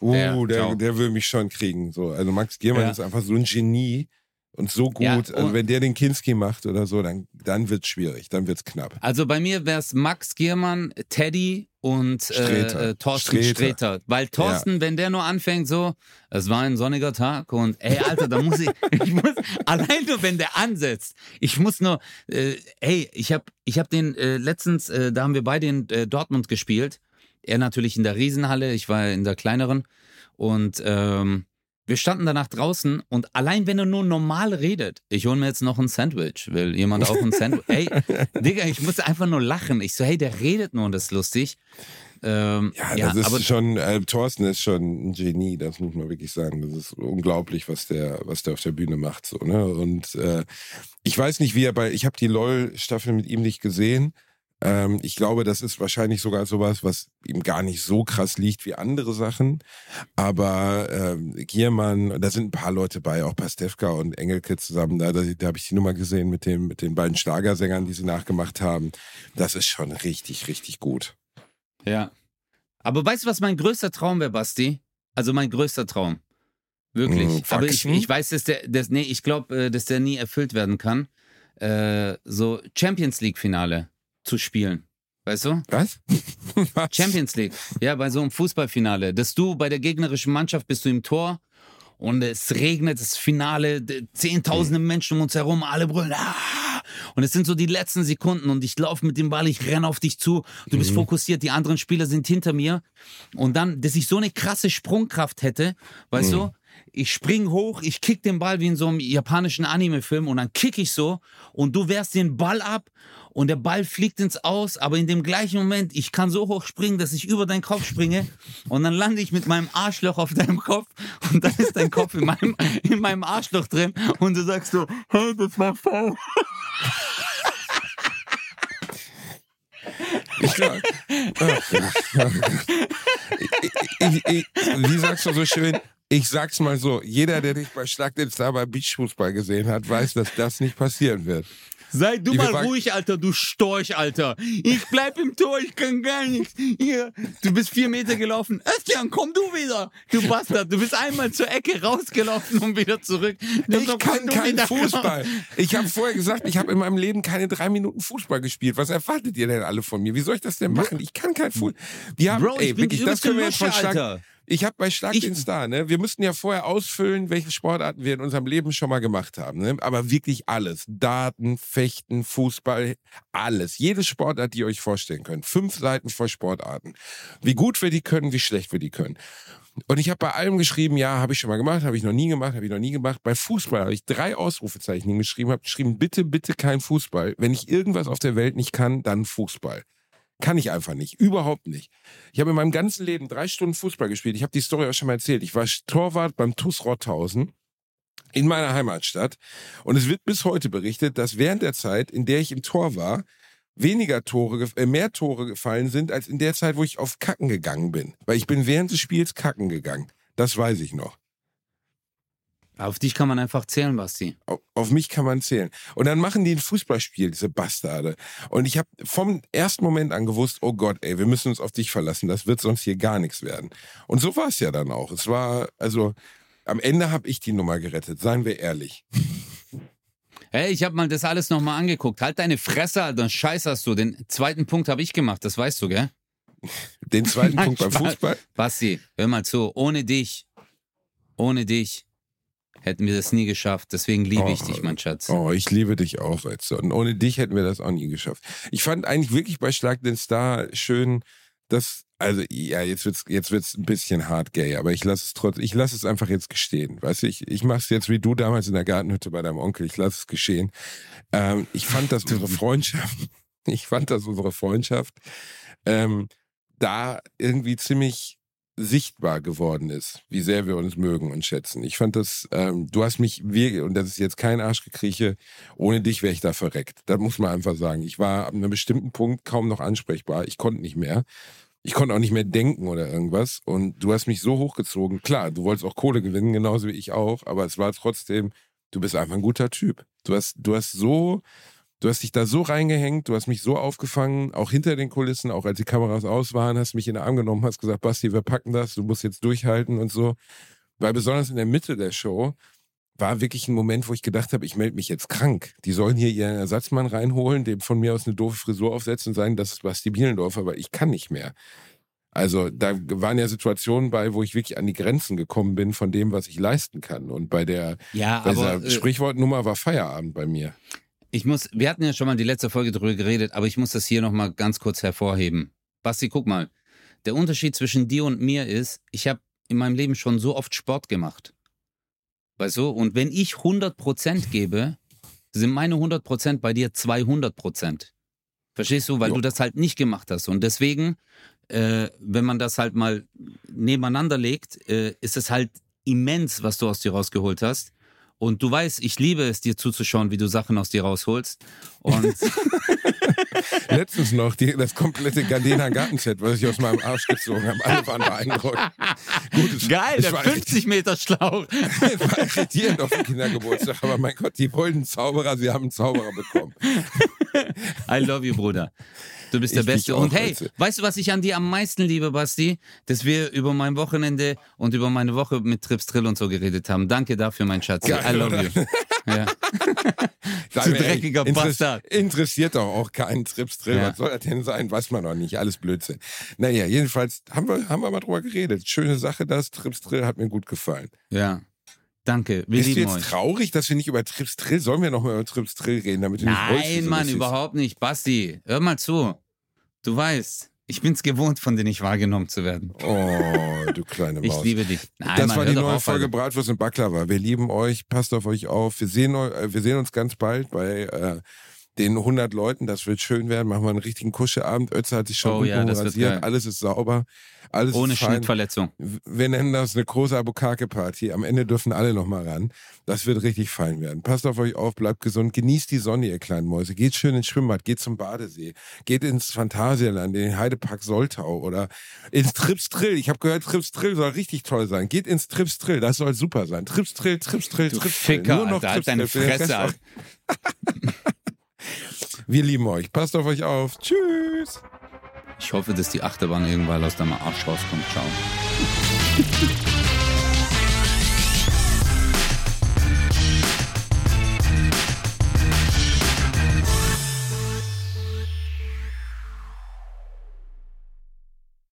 uh, Der, der, der, will mich schon kriegen. So. Also Max Giermann Ja. ist einfach so ein Genie und so gut. Ja, also und- wenn der den Kinski macht oder so, dann, dann wird's schwierig, dann wird's knapp. Also bei mir wäre es Max Giermann, Teddy und. Äh, äh, Thorsten Sträter. Sträter. Weil Thorsten, wenn der nur anfängt so, es war ein sonniger Tag und ey Alter, da muss ich, ich muss, allein nur wenn der ansetzt, ich muss nur, äh, ey, ich habe ich hab den äh, letztens, äh, da haben wir beide in äh, Dortmund gespielt. Er natürlich in der Riesenhalle, ich war in der kleineren und ähm, wir standen danach draußen und allein wenn er nur normal redet, ich hole mir jetzt noch ein Sandwich, will jemand auch ein Sandwich? Ey, Digga, ich muss einfach nur lachen. Ich so, hey, der redet nur und das ist lustig. Ähm, Ja, ja, das ist aber schon, äh, Thorsten ist schon ein Genie, das muss man wirklich sagen. Das ist unglaublich, was der, was der auf der Bühne macht. So, ne? Und äh, ich weiß nicht, wie er bei, ich habe die LOL-Staffel mit ihm nicht gesehen. Ähm, ich glaube, das ist wahrscheinlich sogar sowas, was ihm gar nicht so krass liegt wie andere Sachen. Aber ähm, Giermann, da sind ein paar Leute bei, auch Pastewka und Engelke zusammen. Da, da, da habe ich die Nummer gesehen mit, dem, mit den beiden Schlagersängern, die sie nachgemacht haben. Das ist schon richtig, richtig gut. ja. Aber weißt du, was mein größter Traum wäre, Basti? Also mein größter Traum. Wirklich. Mm, aber ich, ich weiß, dass der, dass, nee, ich glaube, dass der nie erfüllt werden kann. Äh, so Champions League-Finale zu spielen. Weißt du? Was? Was? Champions League. Ja, bei so einem Fußballfinale. Dass du bei der gegnerischen Mannschaft bist du im Tor und es regnet, das Finale, zehntausende Menschen um uns herum, alle brüllen. Ah! Und es sind so die letzten Sekunden und ich laufe mit dem Ball, ich renne auf dich zu, du bist fokussiert, die anderen Spieler sind hinter mir. Und dann, dass ich so eine krasse Sprungkraft hätte, weißt du, ich spring hoch, ich kick den Ball wie in so einem japanischen Anime-Film und dann kick ich so und du wehrst den Ball ab und der Ball fliegt ins Aus, aber in dem gleichen Moment, ich kann so hoch springen, dass ich über deinen Kopf springe und dann lande ich mit meinem Arschloch auf deinem Kopf und dann ist dein Kopf in meinem, in meinem Arschloch drin und du sagst so, hey, das war faul. Ich glaub, ich, ich, wie sagst du so schön? Ich sag's mal so: Jeder, der dich bei Schlag den Star bei Beachfußball gesehen hat, weiß, dass das nicht passieren wird. Sei du Ich mal ruhig, Alter, du Storch, Alter. Ich bleib im Tor, ich kann gar nichts. Hier, du bist vier Meter gelaufen. Özcan, komm du wieder. Du Bastard, du bist einmal zur Ecke rausgelaufen und wieder zurück. Du, Ich kann keinen. Fußball. Ich habe vorher gesagt, ich habe in meinem Leben keine drei Minuten Fußball gespielt. Was erwartet ihr denn alle von mir? Wie soll ich das denn machen? Ich kann kein Fußball. Wir haben, Bro, ich ey, bin wirklich, das können wir jetzt von. Alter. Ich habe bei Schlag Ich- den Star, ne? Wir mussten ja vorher ausfüllen, welche Sportarten wir in unserem Leben schon mal gemacht haben, ne? Aber wirklich alles. Daten, Fechten, Fußball, alles. Jede Sportart, die ihr euch vorstellen könnt. Fünf Seiten voll Sportarten. Wie gut wir die können, wie schlecht wir die können. Und ich habe bei allem geschrieben, ja, habe ich schon mal gemacht, habe ich noch nie gemacht, habe ich noch nie gemacht. Bei Fußball habe ich drei Ausrufezeichen hingeschrieben, habe geschrieben, bitte, bitte kein Fußball. Wenn ich irgendwas auf der Welt nicht kann, dann Fußball. Kann ich einfach nicht. Überhaupt nicht. Ich habe in meinem ganzen Leben drei Stunden Fußball gespielt. Ich habe die Story auch schon mal erzählt. Ich war Torwart beim TuS Rothausen in meiner Heimatstadt. Und es wird bis heute berichtet, dass während der Zeit, in der ich im Tor war, weniger Tore, äh, mehr Tore gefallen sind, als in der Zeit, wo ich auf Kacken gegangen bin. Weil ich bin während des Spiels Kacken gegangen. Das weiß ich noch. Auf dich kann man einfach zählen, Basti. Auf, auf mich kann man zählen. Und dann machen die ein Fußballspiel, diese Bastarde. Und ich habe vom ersten Moment an gewusst, oh Gott, ey, wir müssen uns auf dich verlassen. Das wird sonst hier gar nichts werden. Und so war es ja dann auch. Es war, also, am Ende habe ich die Nummer gerettet, seien wir ehrlich. Hey, ich habe mal das alles nochmal angeguckt. Halt deine Fresse, Alter. Scheiß hast du. Den zweiten Punkt habe ich gemacht, das weißt du, gell? Den zweiten Punkt beim. Fußball. Basti, hör mal zu. Ohne dich, ohne dich hätten wir das nie geschafft. Deswegen liebe ich Oh, dich, mein Schatz. Oh, ich liebe dich auch, weißt du. Und ohne dich hätten wir das auch nie geschafft. Ich fand eigentlich wirklich bei Schlag den Star schön, dass, also ja, jetzt wird's, jetzt wird's ein bisschen hart gay, aber ich lasse es trotzdem, ich lasse es einfach jetzt gestehen. Weißt du, ich, ich mache es jetzt wie du damals in der Gartenhütte bei deinem Onkel. Ich lasse es geschehen. Ähm, ich fand, dass unsere Freundschaft, ich fand, dass unsere Freundschaft ähm, da irgendwie ziemlich sichtbar geworden ist, wie sehr wir uns mögen und schätzen. Ich fand das, ähm, du hast mich, wirklich- und das ist jetzt kein Arschgekrieche, ohne dich wäre ich da verreckt. Das muss man einfach sagen. Ich war ab einem bestimmten Punkt kaum noch ansprechbar. Ich konnte nicht mehr. Ich konnte auch nicht mehr denken oder irgendwas. Und du hast mich so hochgezogen. Klar, du wolltest auch Kohle gewinnen, genauso wie ich auch. Aber es war trotzdem, du bist einfach ein guter Typ. Du hast, du hast so, du hast dich da so reingehängt, du hast mich so aufgefangen, auch hinter den Kulissen, auch als die Kameras aus waren, hast mich in den Arm genommen, hast gesagt, Basti, wir packen das, du musst jetzt durchhalten und so. Weil besonders in der Mitte der Show war wirklich ein Moment, wo ich gedacht habe, ich melde mich jetzt krank. Die sollen hier ihren Ersatzmann reinholen, dem von mir aus eine doofe Frisur aufsetzen und sagen, das ist Basti Bielendorf, aber ich kann nicht mehr. Also da waren ja Situationen bei, wo ich wirklich an die Grenzen gekommen bin von dem, was ich leisten kann. Und bei der Ja, bei aber dieser äh, Sprichwortnummer war Feierabend bei mir. Ich muss, wir hatten ja schon mal die letzte Folge drüber geredet, aber ich muss das hier nochmal ganz kurz hervorheben. Basti, guck mal. Der Unterschied zwischen dir und mir ist, ich habe in meinem Leben schon so oft Sport gemacht. Weißt du? Und wenn ich 100% gebe, sind meine 100% bei dir 200%. Verstehst du? Weil Jo. du das halt nicht gemacht hast. Und deswegen, äh, wenn man das halt mal nebeneinander legt, äh, ist es halt immens, was du aus dir rausgeholt hast. Und du weißt, ich liebe es, dir zuzuschauen, wie du Sachen aus dir rausholst. Und Letztens noch die, das komplette Gardena Gartenset, was ich aus meinem Arsch gezogen habe. Alle waren beeindruckt. Gut, geil, der war, 50 Meter Schlauch. es war irritierend auf dem Kindergeburtstag, aber mein Gott, die wollten einen Zauberer, sie haben einen Zauberer bekommen. I love you, Bruder. Du bist der Ich Beste. Und hey, weißt du, was ich an dir am meisten liebe, Basti? Dass wir über mein Wochenende und über meine Woche mit Trips Drill und so geredet haben. Danke dafür, mein Schatz. Geil, I love oder? you. Ja. Du ey, dreckiger interess- Bastard. Interessiert doch auch keinen Trips Drill. Ja. Was soll das denn sein? Weiß man noch nicht. Alles Blödsinn. Naja, jedenfalls haben wir, haben wir mal drüber geredet. Schöne Sache, das Trips Drill hat mir gut gefallen. ja. Danke. Wir Bist du jetzt euch. traurig, dass wir nicht über Trips Drill, sollen wir noch mal über Trips Drill reden, damit du nicht rollst, wie Nein, Mann, überhaupt nicht. Basti, hör mal zu. Du weißt, Ich bin's gewohnt, von denen nicht wahrgenommen zu werden. Oh, du kleine Ich Maus. liebe dich. Nein, das Mann, war die neue auf, Folge Alter. Bratwurst und Baklava. Wir lieben euch, passt auf euch auf. Wir sehen, äh, wir sehen uns ganz bald bei äh, den 100 Leuten. Das wird schön werden. Machen wir einen richtigen Kuscheabend. Ötze hat sich schon Oh ja, rasiert. Alles ist sauber. Alles Ohne ist. Schnittverletzung. Wir nennen das eine große Abukake-Party. Am Ende dürfen alle nochmal ran. Das wird richtig fein werden. Passt auf euch auf, bleibt gesund, genießt die Sonne, ihr kleinen Mäuse. Geht schön ins Schwimmbad, geht zum Badesee, geht ins Phantasialand, in den Heidepark Soltau oder ins Trips Trill. Ich habe gehört, Trips Trill soll richtig toll sein. Geht ins Trips Trill, das soll super sein. Trips Trill, Trips Trill, Du Trips Trill. Ficker, Alter, halt deine Trill. Fresse. Wir lieben euch. Passt auf euch auf. Tschüss. Ich hoffe, dass die Achterbahn irgendwann aus deinem Arsch rauskommt. Ciao.